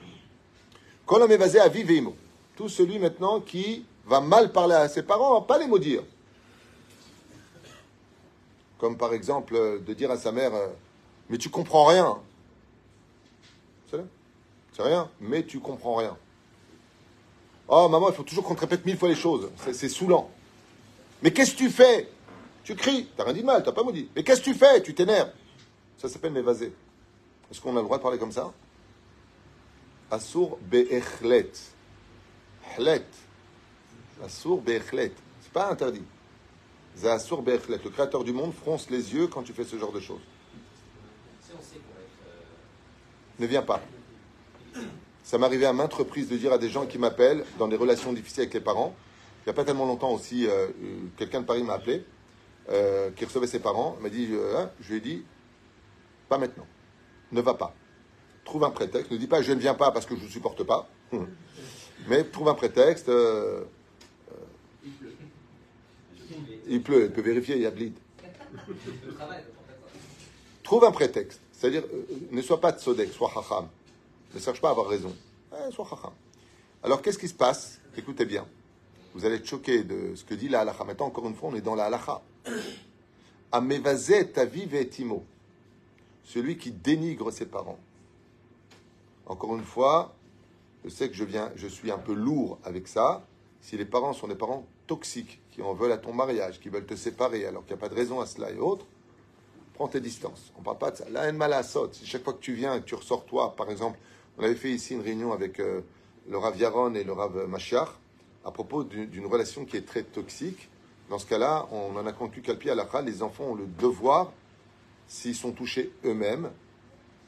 Quand l'homme est basé à vivre tout celui maintenant qui va mal parler à ses parents, pas les maudire. Comme par exemple de dire à sa mère euh, Mais tu comprends rien. C'est rien, mais tu comprends rien. Oh maman, il faut toujours qu'on te répète mille fois les choses. C'est saoulant. Mais qu'est-ce que tu fais? Tu cries. T'as rien dit de mal, t'as pas maudit. Mais qu'est-ce que tu fais? Tu t'énerves. Ça s'appelle m'évaser. Est-ce qu'on a le droit de parler comme ça? Assour be'echlet. Hlet. Assour be'echlet. C'est pas interdit. Assour be'echlet. Le créateur du monde fronce les yeux quand tu fais ce genre de choses. Ne viens pas. Ça m'est arrivé à maintes reprises de dire à des gens qui m'appellent dans des relations difficiles avec les parents. Il n'y a pas tellement longtemps aussi, euh, quelqu'un de Paris m'a appelé, euh, qui recevait ses parents, m'a dit, euh, hein, je lui ai dit, pas maintenant. Ne va pas. Trouve un prétexte. Ne dis pas je ne viens pas parce que je ne supporte pas. Mais trouve un prétexte. Euh, euh, il pleut. Il peut vérifier, il y a de l'id. Trouve un prétexte. C'est-à-dire, euh, ne sois pas tzodek, sois hacham. Ne cherche pas à avoir raison. Eh, sois hacham. Alors, qu'est-ce qui se passe? Écoutez bien. Vous allez être choqué de ce que dit la halacha. Maintenant, encore une fois, on est dans la halacha. (clears throat) Amevazet taviv et timo celui qui dénigre ses parents. Encore une fois, je sais que je, viens, je suis un peu lourd avec ça. Si les parents sont des parents toxiques, qui en veulent à ton mariage, qui veulent te séparer alors qu'il n'y a pas de raison à cela et autres, prends tes distances. On ne parle pas de ça. La haine si chaque fois que tu viens, que tu ressors toi, par exemple, on avait fait ici une réunion avec euh, le Rav Yaron et le Rav Machiar à propos d'une relation qui est très toxique. Dans ce cas-là, on en a conclu qu'à la les enfants ont le devoir, s'ils sont touchés eux-mêmes,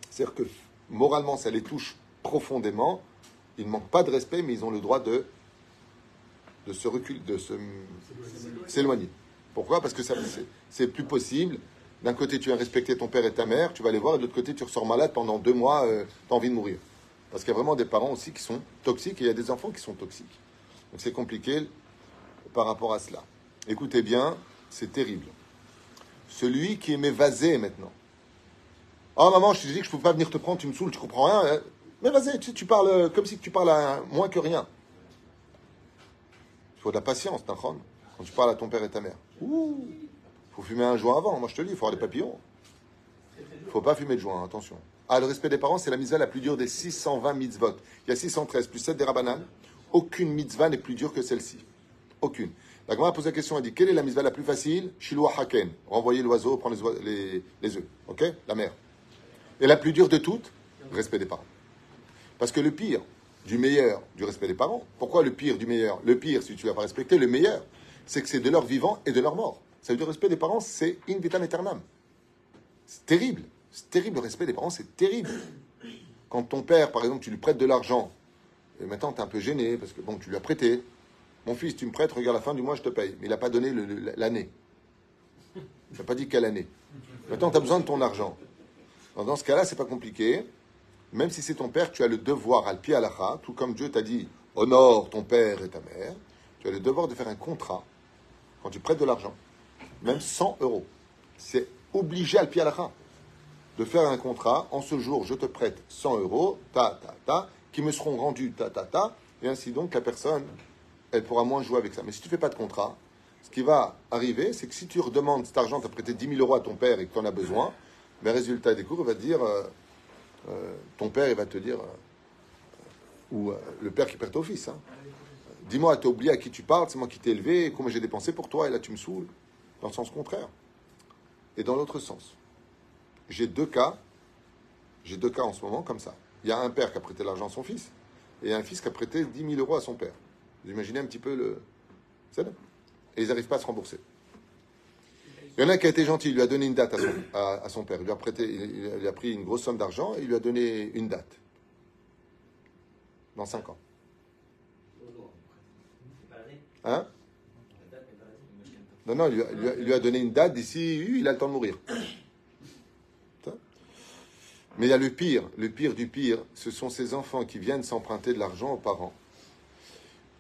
c'est-à-dire que moralement ça les touche profondément, ils ne manquent pas de respect, mais ils ont le droit de, de se reculer, de s'éloigner. Pourquoi? Parce que c'est plus possible. D'un côté, tu as respecté ton père et ta mère, tu vas les voir, et de l'autre côté, tu ressors malade pendant deux mois, euh, tu as envie de mourir. Parce qu'il y a vraiment des parents aussi qui sont toxiques, et il y a des enfants qui sont toxiques. Donc c'est compliqué par rapport à cela. Écoutez bien, c'est terrible. Celui qui est m'évaser maintenant. Oh maman, je te dis que je ne peux pas venir te prendre, tu me saoules, tu comprends rien. Hein. Mais vas-y, tu, parles euh, comme si tu parles à moins que rien. Il faut de la patience, Nachon, quand tu parles à ton père et ta mère. Il faut fumer un joint avant. Moi, je te le dis, il faut avoir des papillons. Il faut pas fumer de joint, attention. Ah, le respect des parents, c'est la mitzvah la plus dure des 620 mitzvot. Il y a 613 plus 7 des rabbanan. Aucune mitzvah n'est plus dure que celle-ci. Aucune. La a pose la question, elle dit quelle est la mitzvah la plus facile? Shiloh haken, renvoyer l'oiseau, prendre les, les, œufs. Ok? La mère. Et la plus dure de toutes? Respect des parents. Parce que le pire du meilleur du respect des parents, pourquoi le pire du meilleur? Le pire, si tu ne l'as pas respecté, le meilleur, c'est que c'est de leur vivant et de leur mort. Ça veut dire le respect des parents, c'est in vitam aeternam. C'est terrible. C'est terrible, le respect des parents, c'est terrible. Quand ton père, par exemple, tu lui prêtes de l'argent, et maintenant tu es un peu gêné, parce que bon, tu lui as prêté. Mon fils, tu me prêtes, regarde, la fin du mois, je te paye. Mais il n'a pas donné l'année. Il n'a pas dit quelle année. Maintenant, tu as besoin de ton argent. Dans ce cas-là, c'est pas compliqué même si c'est ton père, tu as le devoir, al la tout comme Dieu t'a dit, honore ton père et ta mère, tu as le devoir de faire un contrat quand tu prêtes de l'argent, même 100 euros. C'est obligé al la de faire un contrat, en ce jour, je te prête 100 euros, ta, ta, ta, qui me seront rendus, ta, ta, ta, et ainsi donc la personne, elle pourra moins jouer avec ça. Mais si tu fais pas de contrat, ce qui va arriver, c'est que si tu redemandes cet argent, tu as prêté 10 000 euros à ton père et que tu en as besoin, mais résultat des cours, il va dire, euh, euh, ton père, il va te dire, euh, ou le père qui perd ton fils, hein. dis-moi, t'as oublié à qui tu parles, c'est moi qui t'ai élevé, comment j'ai dépensé pour toi, et là tu me saoules, dans le sens contraire. Et dans l'autre sens, j'ai deux cas, j'ai deux cas en ce moment comme ça. Il y a un père qui a prêté l'argent à son fils, et un fils qui a prêté 10 000 euros à son père. Vous imaginez un petit peu le... C'est Et ils n'arrivent pas à se rembourser. Il y en a qui a été gentil, il lui a donné une date à son, père. Il lui a, prêté, il, a pris une grosse somme d'argent et il lui a donné une date. Dans cinq ans. Hein? Non, non, il lui, a, donné une date d'ici, il a le temps de mourir. Mais il y a le pire, le pire du pire, ce sont ces enfants qui viennent s'emprunter de l'argent aux parents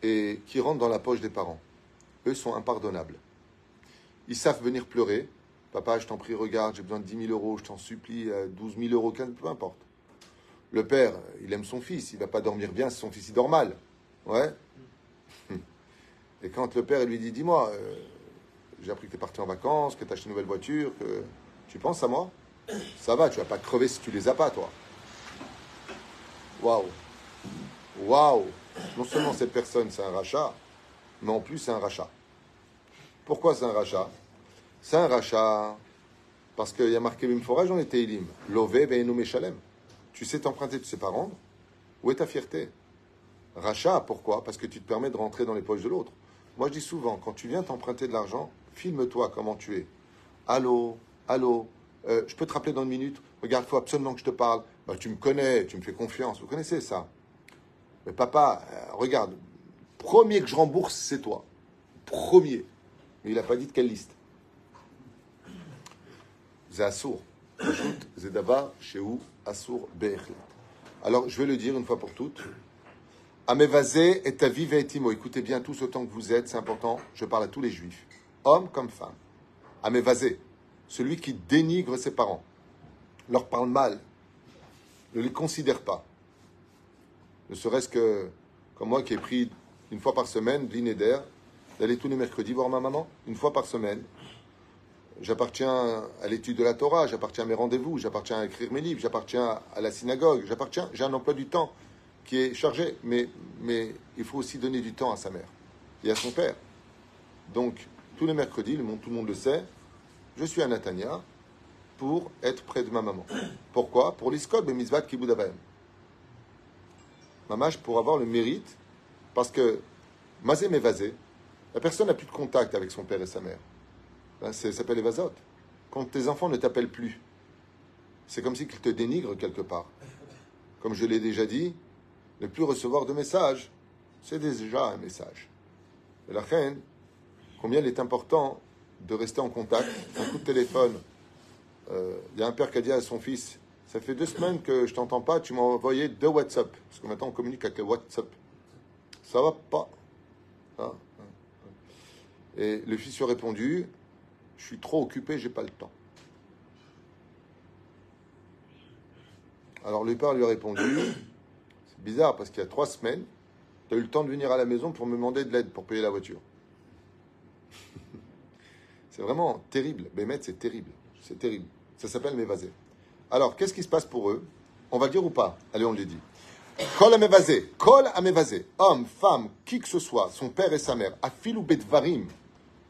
et qui rentrent dans la poche des parents. Eux sont impardonnables. Ils savent venir pleurer. Papa, je t'en prie, regarde, j'ai besoin de 10 000 euros, je t'en supplie, 12 000 euros, peu importe. Le père, il aime son fils, il va pas dormir bien si son fils il dort mal. Ouais. (laughs) Et quand le père lui dit Dis-moi, euh, j'ai appris que tu es parti en vacances, que tu as acheté une nouvelle voiture, que tu penses à moi? Ça va, tu vas pas crever si tu les as pas, toi. Waouh Waouh Non seulement cette personne, c'est un rachat, mais en plus, c'est un rachat. Pourquoi c'est un rachat? C'est un rachat parce qu'il y a marqué une forage dans les Teilim. Lové be'enu shalem. Tu sais t'emprunter, tu sais pas rendre. Où est ta fierté? Rachat, pourquoi? Parce que tu te permets de rentrer dans les poches de l'autre. Moi, je dis souvent, quand tu viens t'emprunter de l'argent, filme-toi comment tu es. Allô, allô, euh, je peux te rappeler dans une minute Regarde, il faut absolument que je te parle. Bah, tu me connais, tu me fais confiance. Vous connaissez ça Mais papa, euh, regarde, premier que je rembourse, c'est toi. Premier il n'a pas dit de quelle liste. C'est Assour. chez où Assour Alors, je vais le dire une fois pour toutes. Amevazé et ta etimo. Écoutez bien tous autant que vous êtes, c'est important. Je parle à tous les juifs, hommes comme femmes. Amevazé, celui qui dénigre ses parents, leur parle mal, ne les considère pas. Ne serait-ce que, comme moi qui ai pris une fois par semaine, l'inéder, d'aller tous les mercredis voir ma maman, une fois par semaine. J'appartiens à l'étude de la Torah, j'appartiens à mes rendez-vous, j'appartiens à écrire mes livres, j'appartiens à la synagogue, j'appartiens, j'ai un emploi du temps qui est chargé, mais, il faut aussi donner du temps à sa mère et à son père. Donc, tous les mercredis, tout le monde le sait, je suis à Natania pour être près de ma maman. Pourquoi? Pour l'iskod et misvat kibud Mamash, pour avoir le mérite, parce que mazé m'évasé, la personne n'a plus de contact avec son père et sa mère. Ben, ça s'appelle évasot. Quand tes enfants ne t'appellent plus, c'est comme s'ils te dénigrent quelque part. Comme je l'ai déjà dit, ne plus recevoir de messages, c'est déjà un message. Et la reine, combien il est important de rester en contact. Un coup de téléphone. Euh, il y a un père qui a dit à son fils Ça fait deux semaines que je t'entends pas, tu m'as envoyé deux WhatsApp. Parce que maintenant on communique avec le WhatsApp. Ça va pas. Ah, ah, ah. Et le fils lui a répondu Je suis trop occupé, j'ai pas le temps. Alors le père lui a répondu C'est bizarre parce qu'il y a trois semaines, tu as eu le temps de venir à la maison pour me demander de l'aide pour payer la voiture. C'est vraiment terrible. Bémet, c'est terrible. C'est terrible. Ça s'appelle Mévasé. Alors, qu'est-ce qui se passe pour eux? On va le dire ou pas? Allez, on le dit. Kol à. Kol à. Homme, femme, qui que ce soit, son père et sa mère, afilou betvarim,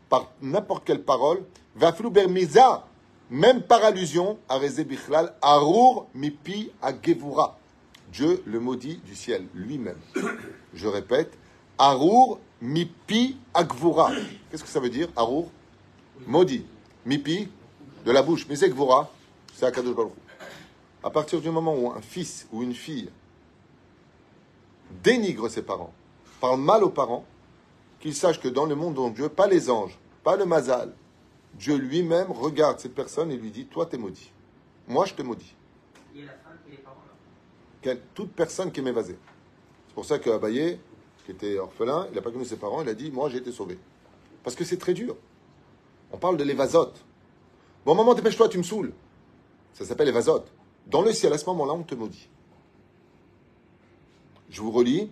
par n'importe quelle parole, va bermiza, même par allusion, à Bichlal, Arur mipi à. Dieu le maudit du ciel, lui-même. Je répète, Arur mipi agvura. Qu'est-ce que ça veut dire, Arur Maudit. Mipi, de la bouche. Mais c'est Gvura, c'est Akadosh Baruch À partir du moment où un fils ou une fille dénigre ses parents, parle mal aux parents, qu'il sache que dans le monde dont Dieu, pas les anges, pas le mazal, Dieu lui-même regarde cette personne et lui dit Toi, t'es maudit. Moi, je te maudis. Il y a la femme et les parents là. Toute personne qui est évasée. C'est pour ça qu'Abaye, qui était orphelin, il n'a pas connu ses parents, il a dit Moi, j'ai été sauvé. Parce que c'est très dur. On parle de l'évasote. Bon, maman, dépêche-toi, tu me saoules. Ça s'appelle l'évasote. Dans le ciel, à ce moment-là, on te maudit. Je vous relis.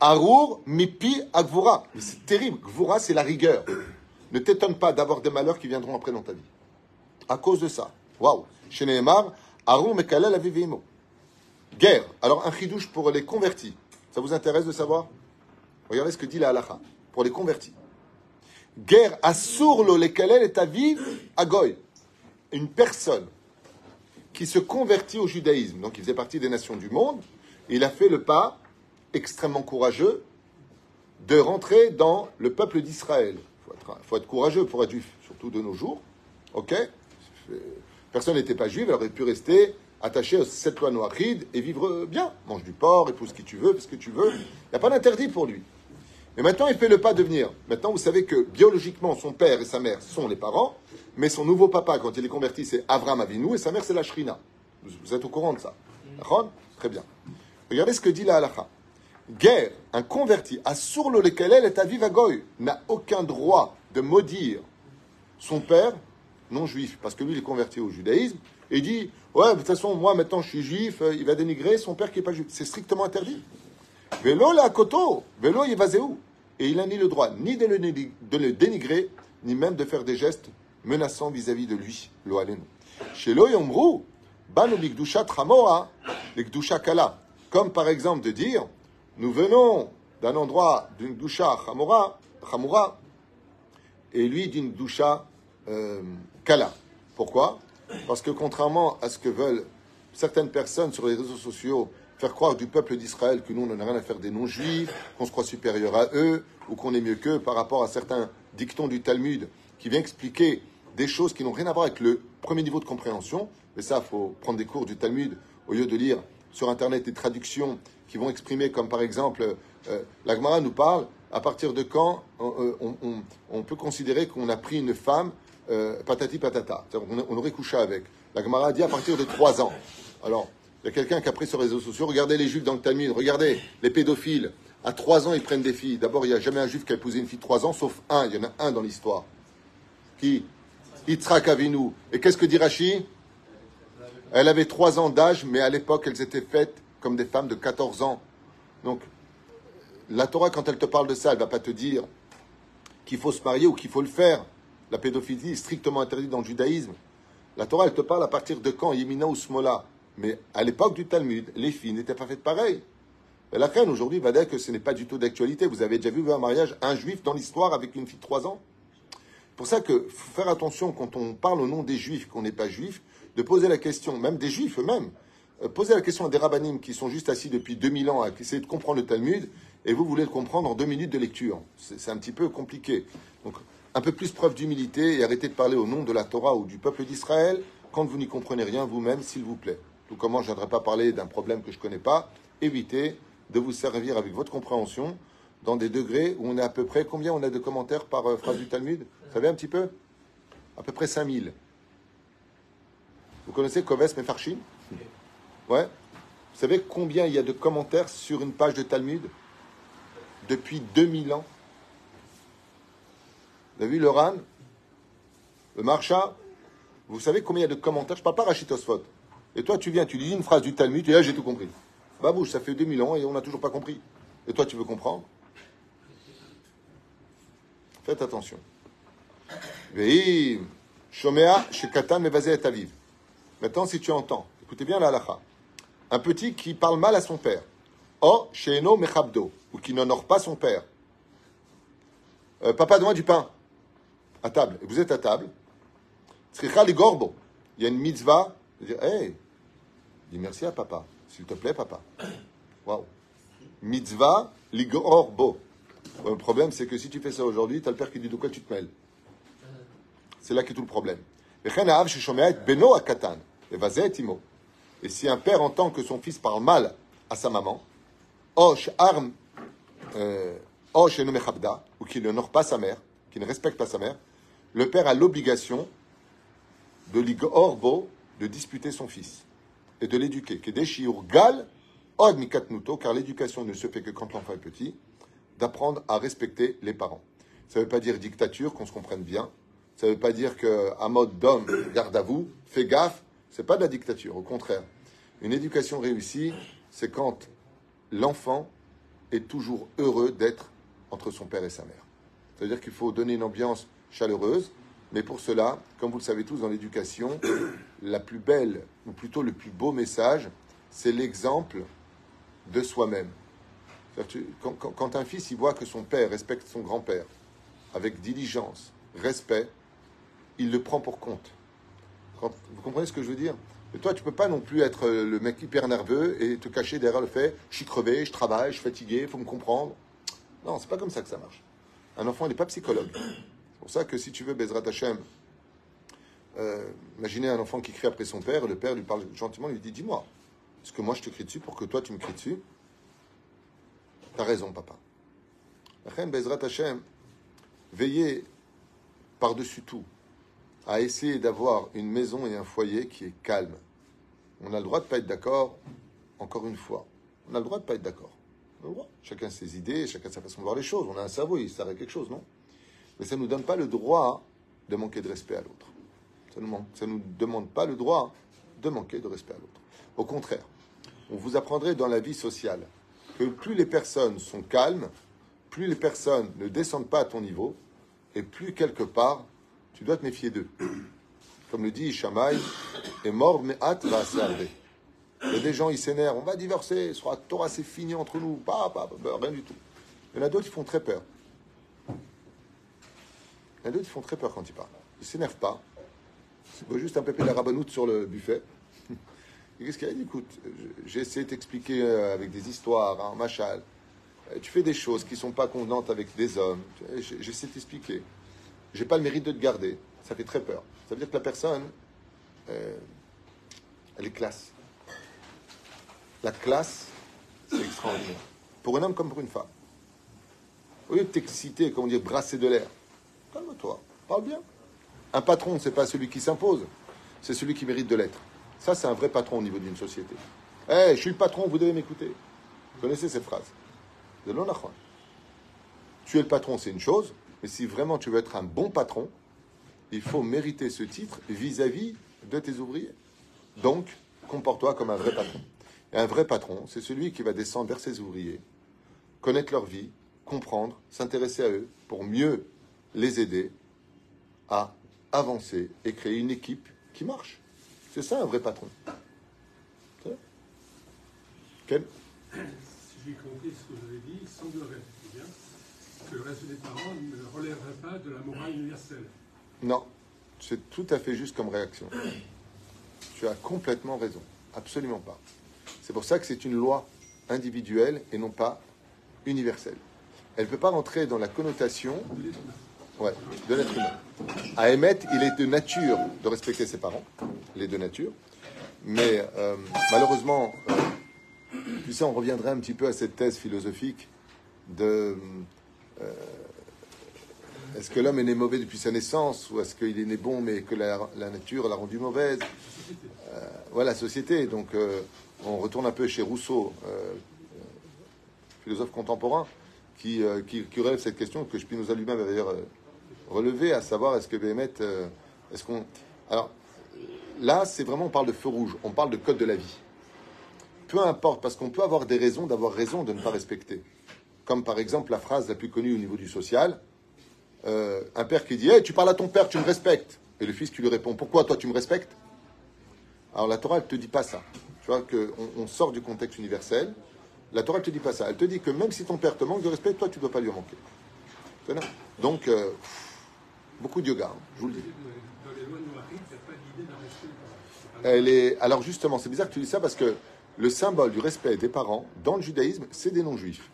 Arur mipi agvura. C'est terrible. Gvura, c'est la rigueur. (clears throat) Ne t'étonne pas d'avoir des malheurs qui viendront après dans ta vie. À cause de ça. Waouh. Chez Nehemar, Arur mekalel avivimo. Guerre. Alors, un chidouche pour les convertis. Ça vous intéresse de savoir? Regardez ce que dit la halacha. Pour les convertis. Guerre à sourlo lesquels est à vivre à Goy. Une personne qui se convertit au judaïsme, donc il faisait partie des nations du monde, il a fait le pas extrêmement courageux de rentrer dans le peuple d'Israël. Il faut, être courageux pour être juif, surtout de nos jours. Ok? Personne n'était pas juif, elle aurait pu rester attaché à cette loi noachide et vivre bien. Mange du porc, épouse qui tu veux, fais ce que tu veux. Il n'y a pas d'interdit pour lui. Mais maintenant, il fait le pas de venir. Maintenant, vous savez que biologiquement, son père et sa mère sont les parents, mais son nouveau papa, quand il est converti, c'est Avram Avinu, et sa mère, c'est la Shrina. Vous, êtes au courant de ça Très bien. Regardez ce que dit la halacha. Guerre, un converti, à le lequel est à Vivagoy, n'a aucun droit de maudire son père non juif, parce que lui, il est converti au judaïsme, et dit Ouais, de toute façon, moi, maintenant, je suis juif, euh, il va dénigrer son père qui n'est pas juif. C'est strictement interdit. Vélo la koto, vélo où Et il n'a ni le droit ni de le, dénigrer, ni même de faire des gestes menaçants vis-à-vis de lui, lo Chez lo yomru, banu bigdusha tramoa, l'ikdusha kala. Comme par exemple de dire, nous venons d'un endroit d'une doucha chamora, et lui d'une doucha euh, kala. Pourquoi? Parce que contrairement à ce que veulent certaines personnes sur les réseaux sociaux, faire croire du peuple d'Israël que nous, on n'a rien à faire des non-juifs, qu'on se croit supérieur à eux, ou qu'on est mieux qu'eux par rapport à certains dictons du Talmud qui vient expliquer des choses qui n'ont rien à voir avec le premier niveau de compréhension. Mais ça, faut prendre des cours du Talmud au lieu de lire sur Internet des traductions qui vont exprimer, comme par exemple, euh, l'Agmara nous parle, à partir de quand on, euh, peut considérer qu'on a pris une femme euh, patati patata. On, on, aurait couché avec. L'Agmara dit à partir de trois ans. Alors, il y a quelqu'un qui a pris sur les réseaux sociaux, regardez les juifs dans le Talmud, regardez les pédophiles. À trois ans, ils prennent des filles. D'abord, il n'y a jamais un juif qui a épousé une fille de trois ans, sauf un. Il y en a un dans l'histoire. Qui? Yitzhak Avinu. Et qu'est-ce que dit Rashi Elle avait trois ans d'âge, mais à l'époque, elles étaient faites comme des femmes de 14 ans. Donc, la Torah, quand elle te parle de ça, elle ne va pas te dire qu'il faut se marier ou qu'il faut le faire. La pédophilie est strictement interdite dans le judaïsme. La Torah, elle te parle à partir de quand? Yemina ou Smola? Mais à l'époque du Talmud, les filles n'étaient pas faites pareil. La reine aujourd'hui va dire que ce n'est pas du tout d'actualité. Vous avez déjà vu un mariage, un juif dans l'histoire avec une fille de 3 ans pour ça que faut faire attention quand on parle au nom des juifs, qu'on n'est pas juif, de poser la question, même des juifs eux-mêmes, euh, poser la question à des rabbinim qui sont juste assis depuis 2000 ans à essayer de comprendre le Talmud, et vous voulez le comprendre en deux minutes de lecture. C'est un petit peu compliqué. Donc, un peu plus preuve d'humilité et arrêtez de parler au nom de la Torah ou du peuple d'Israël quand vous n'y comprenez rien vous-même, s'il vous plaît. Tout comment je ne viendrai pas parler d'un problème que je ne connais pas. Évitez de vous servir avec votre compréhension dans des degrés où on est à peu près. Combien on a de commentaires par euh, phrase du Talmud? Vous savez un petit peu? À peu près 5000. Vous connaissez Koves Mefarshim? Ouais. Vous savez combien il y a de commentaires sur une page de Talmud? Depuis 2000 ans. Vous avez vu le Ran? Le Marcha Vous savez combien il y a de commentaires? Je ne parle pas. Et toi, tu viens, tu lis une phrase du Talmud, et là, j'ai tout compris. Babouche, ça fait 2000 ans et on n'a toujours pas compris. Et toi, tu veux comprendre? Faites attention. Maintenant, si tu entends, écoutez bien la halakha, un petit qui parle mal à son père, oh, sheeno mechabdo, ou qui n'honore pas son père. Euh, papa, donne-moi du pain. À table. Et vous êtes à table. Il y a une mitzvah hey, dis merci à papa. S'il te plaît, papa. (clears throat) Waouh. Mitzvah ligorbo. Le problème, c'est que si tu fais ça aujourd'hui, tu as le père qui dit de quoi tu te mêles? C'est là qu'est tout le problème. Et si un père entend que son fils parle mal à sa maman, euh, ou qu'il n'honore pas sa mère, qu'il ne respecte pas sa mère, le père a l'obligation de ligorbo, de disputer son fils et de l'éduquer. gal od mikatnuto, car l'éducation ne se fait que quand l'enfant est petit d'apprendre à respecter les parents. Ça ne veut pas dire dictature, qu'on se comprenne bien. Ça ne veut pas dire qu'un mode d'homme, garde à vous, fais gaffe. C'est pas de la dictature, au contraire. Une éducation réussie, c'est quand l'enfant est toujours heureux d'être entre son père et sa mère. C'est-à-dire qu'il faut donner une ambiance chaleureuse, mais pour cela, comme vous le savez tous dans l'éducation, (clears throat) la plus belle, ou plutôt le plus beau message, c'est l'exemple de soi-même. Quand, un fils il voit que son père respecte son grand-père avec diligence, respect, il le prend pour compte. vous comprenez ce que je veux dire? Et toi, tu peux pas non plus être le mec hyper nerveux et te cacher derrière le fait je suis crevé, je travaille, je suis fatigué, il faut me comprendre. Non, c'est pas comme ça que ça marche. Un enfant, il n'est pas psychologue. C'est pour ça que si tu veux, Bezrat Hashem, euh, imaginez un enfant qui crie après son père, le père lui parle gentiment, lui dit Dis-moi, est-ce que moi je te crie dessus pour que toi tu me cries dessus? T'as raison, papa. Bezrat Hashem, veillez par-dessus tout à essayer d'avoir une maison et un foyer qui est calme. On a le droit de ne pas être d'accord, encore une fois. On a le droit de ne pas être d'accord. Chacun ses idées, chacun sa façon de voir les choses. On a un cerveau, il s'arrête quelque chose, non? Mais ça ne nous donne pas le droit de manquer de respect à l'autre. Ça ne nous, demande pas le droit de manquer de respect à l'autre. Au contraire, on vous apprendrait dans la vie sociale que plus les personnes sont calmes, plus les personnes ne descendent pas à ton niveau, et plus quelque part, tu dois te méfier d'eux. (clears throat) Comme le dit Shamaï, est mort, mais hâte va s'arrêter. Il y a des gens, ils s'énervent, on va divorcer, ce sera Torah, c'est fini entre nous, pas, pas, rien du tout. Il y en a d'autres qui font très peur. Il y en a d'autres qui font très peur quand ils parlent. Ils ne s'énervent pas. Ils juste un pépé de la rabanoute sur le buffet. Qu'est-ce qu'il a? Écoute, j'ai essayé de t'expliquer euh, avec des histoires, un hein, machal. Euh, tu fais des choses qui ne sont pas convenantes avec des hommes. J'essaie de t'expliquer. J'ai pas le mérite de te garder. Ça fait très peur. Ça veut dire que la personne, euh, elle est classe. La classe, c'est extraordinaire. Pour un homme comme pour une femme. Au lieu de t'exciter, comment dire, brasser de l'air, calme-toi, parle bien. Un patron, c'est pas celui qui s'impose, c'est celui qui mérite de l'être. Ça, c'est un vrai patron au niveau d'une société. Eh, je suis le patron, vous devez m'écouter. Vous connaissez cette phrase De l'onachon. Tu es le patron, c'est une chose, mais si vraiment tu veux être un bon patron, il faut mériter ce titre vis-à-vis de tes ouvriers. Donc, comporte-toi comme un vrai patron. Et un vrai patron, c'est celui qui va descendre vers ses ouvriers, connaître leur vie, comprendre, s'intéresser à eux pour mieux les aider à avancer et créer une équipe qui marche. C'est ça un vrai patron. Quel Si j'ai compris ce que vous avez dit, il semblerait bien que le reste des parents ne relèverait pas de la morale universelle. Non, c'est tout à fait juste comme réaction. Tu as complètement raison. Absolument pas. C'est pour ça que c'est une loi individuelle et non pas universelle. Elle ne peut pas rentrer dans la connotation ouais, de l'être humain. À émettre, il est de nature de respecter ses parents, il est de nature. Mais euh, malheureusement, euh, tu sais, on reviendrait un petit peu à cette thèse philosophique de euh, est-ce que l'homme est né mauvais depuis sa naissance ou est-ce qu'il est né bon mais que la, nature l'a rendu mauvaise? Voilà, la société. Donc, on retourne un peu chez Rousseau, philosophe contemporain, qui, qui, relève cette question que Spinoza lui-même avait d'ailleurs relevé, à savoir est-ce que Béhémet, est-ce qu'on. Alors, là, c'est vraiment, on parle de feu rouge, on parle de code de la vie. Peu importe, parce qu'on peut avoir des raisons d'avoir raison de ne pas respecter. Comme par exemple la phrase la plus connue au niveau du social euh, un père qui dit hey, Tu parles à ton père, tu me respectes. Et le fils qui lui répond Pourquoi toi tu me respectes? Alors la Torah, elle ne te dit pas ça. Tu vois qu'on on sort du contexte universel. La Torah, ne te dit pas ça. Elle te dit que même si ton père te manque de respect, toi, tu ne dois pas lui manquer. Donc, euh, beaucoup de yoga, hein, je vous le dis. Elle est... Alors justement, c'est bizarre que tu dis ça parce que le symbole du respect des parents dans le judaïsme, c'est des non-juifs.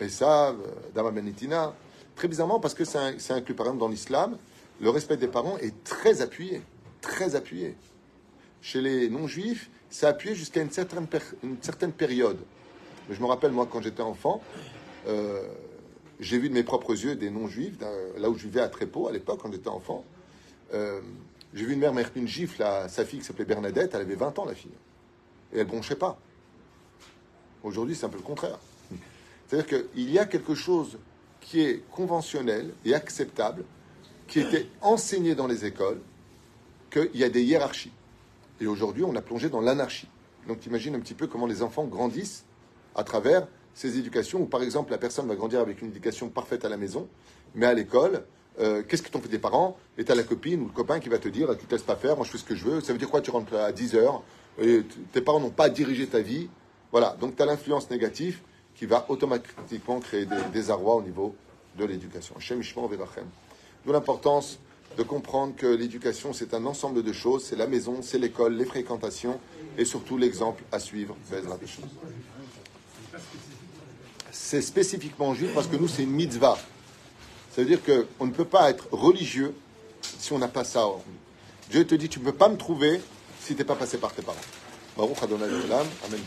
Et ça, euh, Dama Benitina, très bizarrement, parce que c'est inclus par exemple dans l'islam, le respect des parents est très appuyé, très appuyé. Chez les non-juifs, c'est appuyé jusqu'à une certaine, une certaine période. Mais je me rappelle, moi, quand j'étais enfant, euh, j'ai vu de mes propres yeux des non-juifs, là où je vivais à Trépeau à l'époque, quand j'étais enfant. Euh, j'ai vu une mère mettre une gifle à sa fille qui s'appelait Bernadette, elle avait 20 ans la fille. Et elle bronchait pas. Aujourd'hui, c'est un peu le contraire. C'est-à-dire qu'il y a quelque chose qui est conventionnel et acceptable, qui était enseigné dans les écoles, qu'il y a des hiérarchies. Et aujourd'hui, on a plongé dans l'anarchie. Donc, imagine un petit peu comment les enfants grandissent à travers ces éducations, où par exemple, la personne va grandir avec une éducation parfaite à la maison, mais à l'école, euh, qu'est-ce que t'ont fait des parents? Et t'as la copine ou le copain qui va te dire tu te laisses pas faire, moi je fais ce que je veux. Ça veut dire quoi Tu rentres à 10 heures, tes parents n'ont pas dirigé ta vie? Voilà, donc tu as l'influence négative qui va automatiquement créer des désarrois au niveau de l'éducation. D'où l'importance de comprendre que l'éducation, c'est un ensemble de choses. C'est la maison, c'est l'école, les fréquentations et surtout l'exemple à suivre. C'est spécifiquement juif parce que nous, c'est une mitzvah. Ça veut dire qu'on ne peut pas être religieux si on n'a pas ça. Dieu te dit, tu ne peux pas me trouver si tu n'es pas passé par tes parents. Baruch Adonai Amen.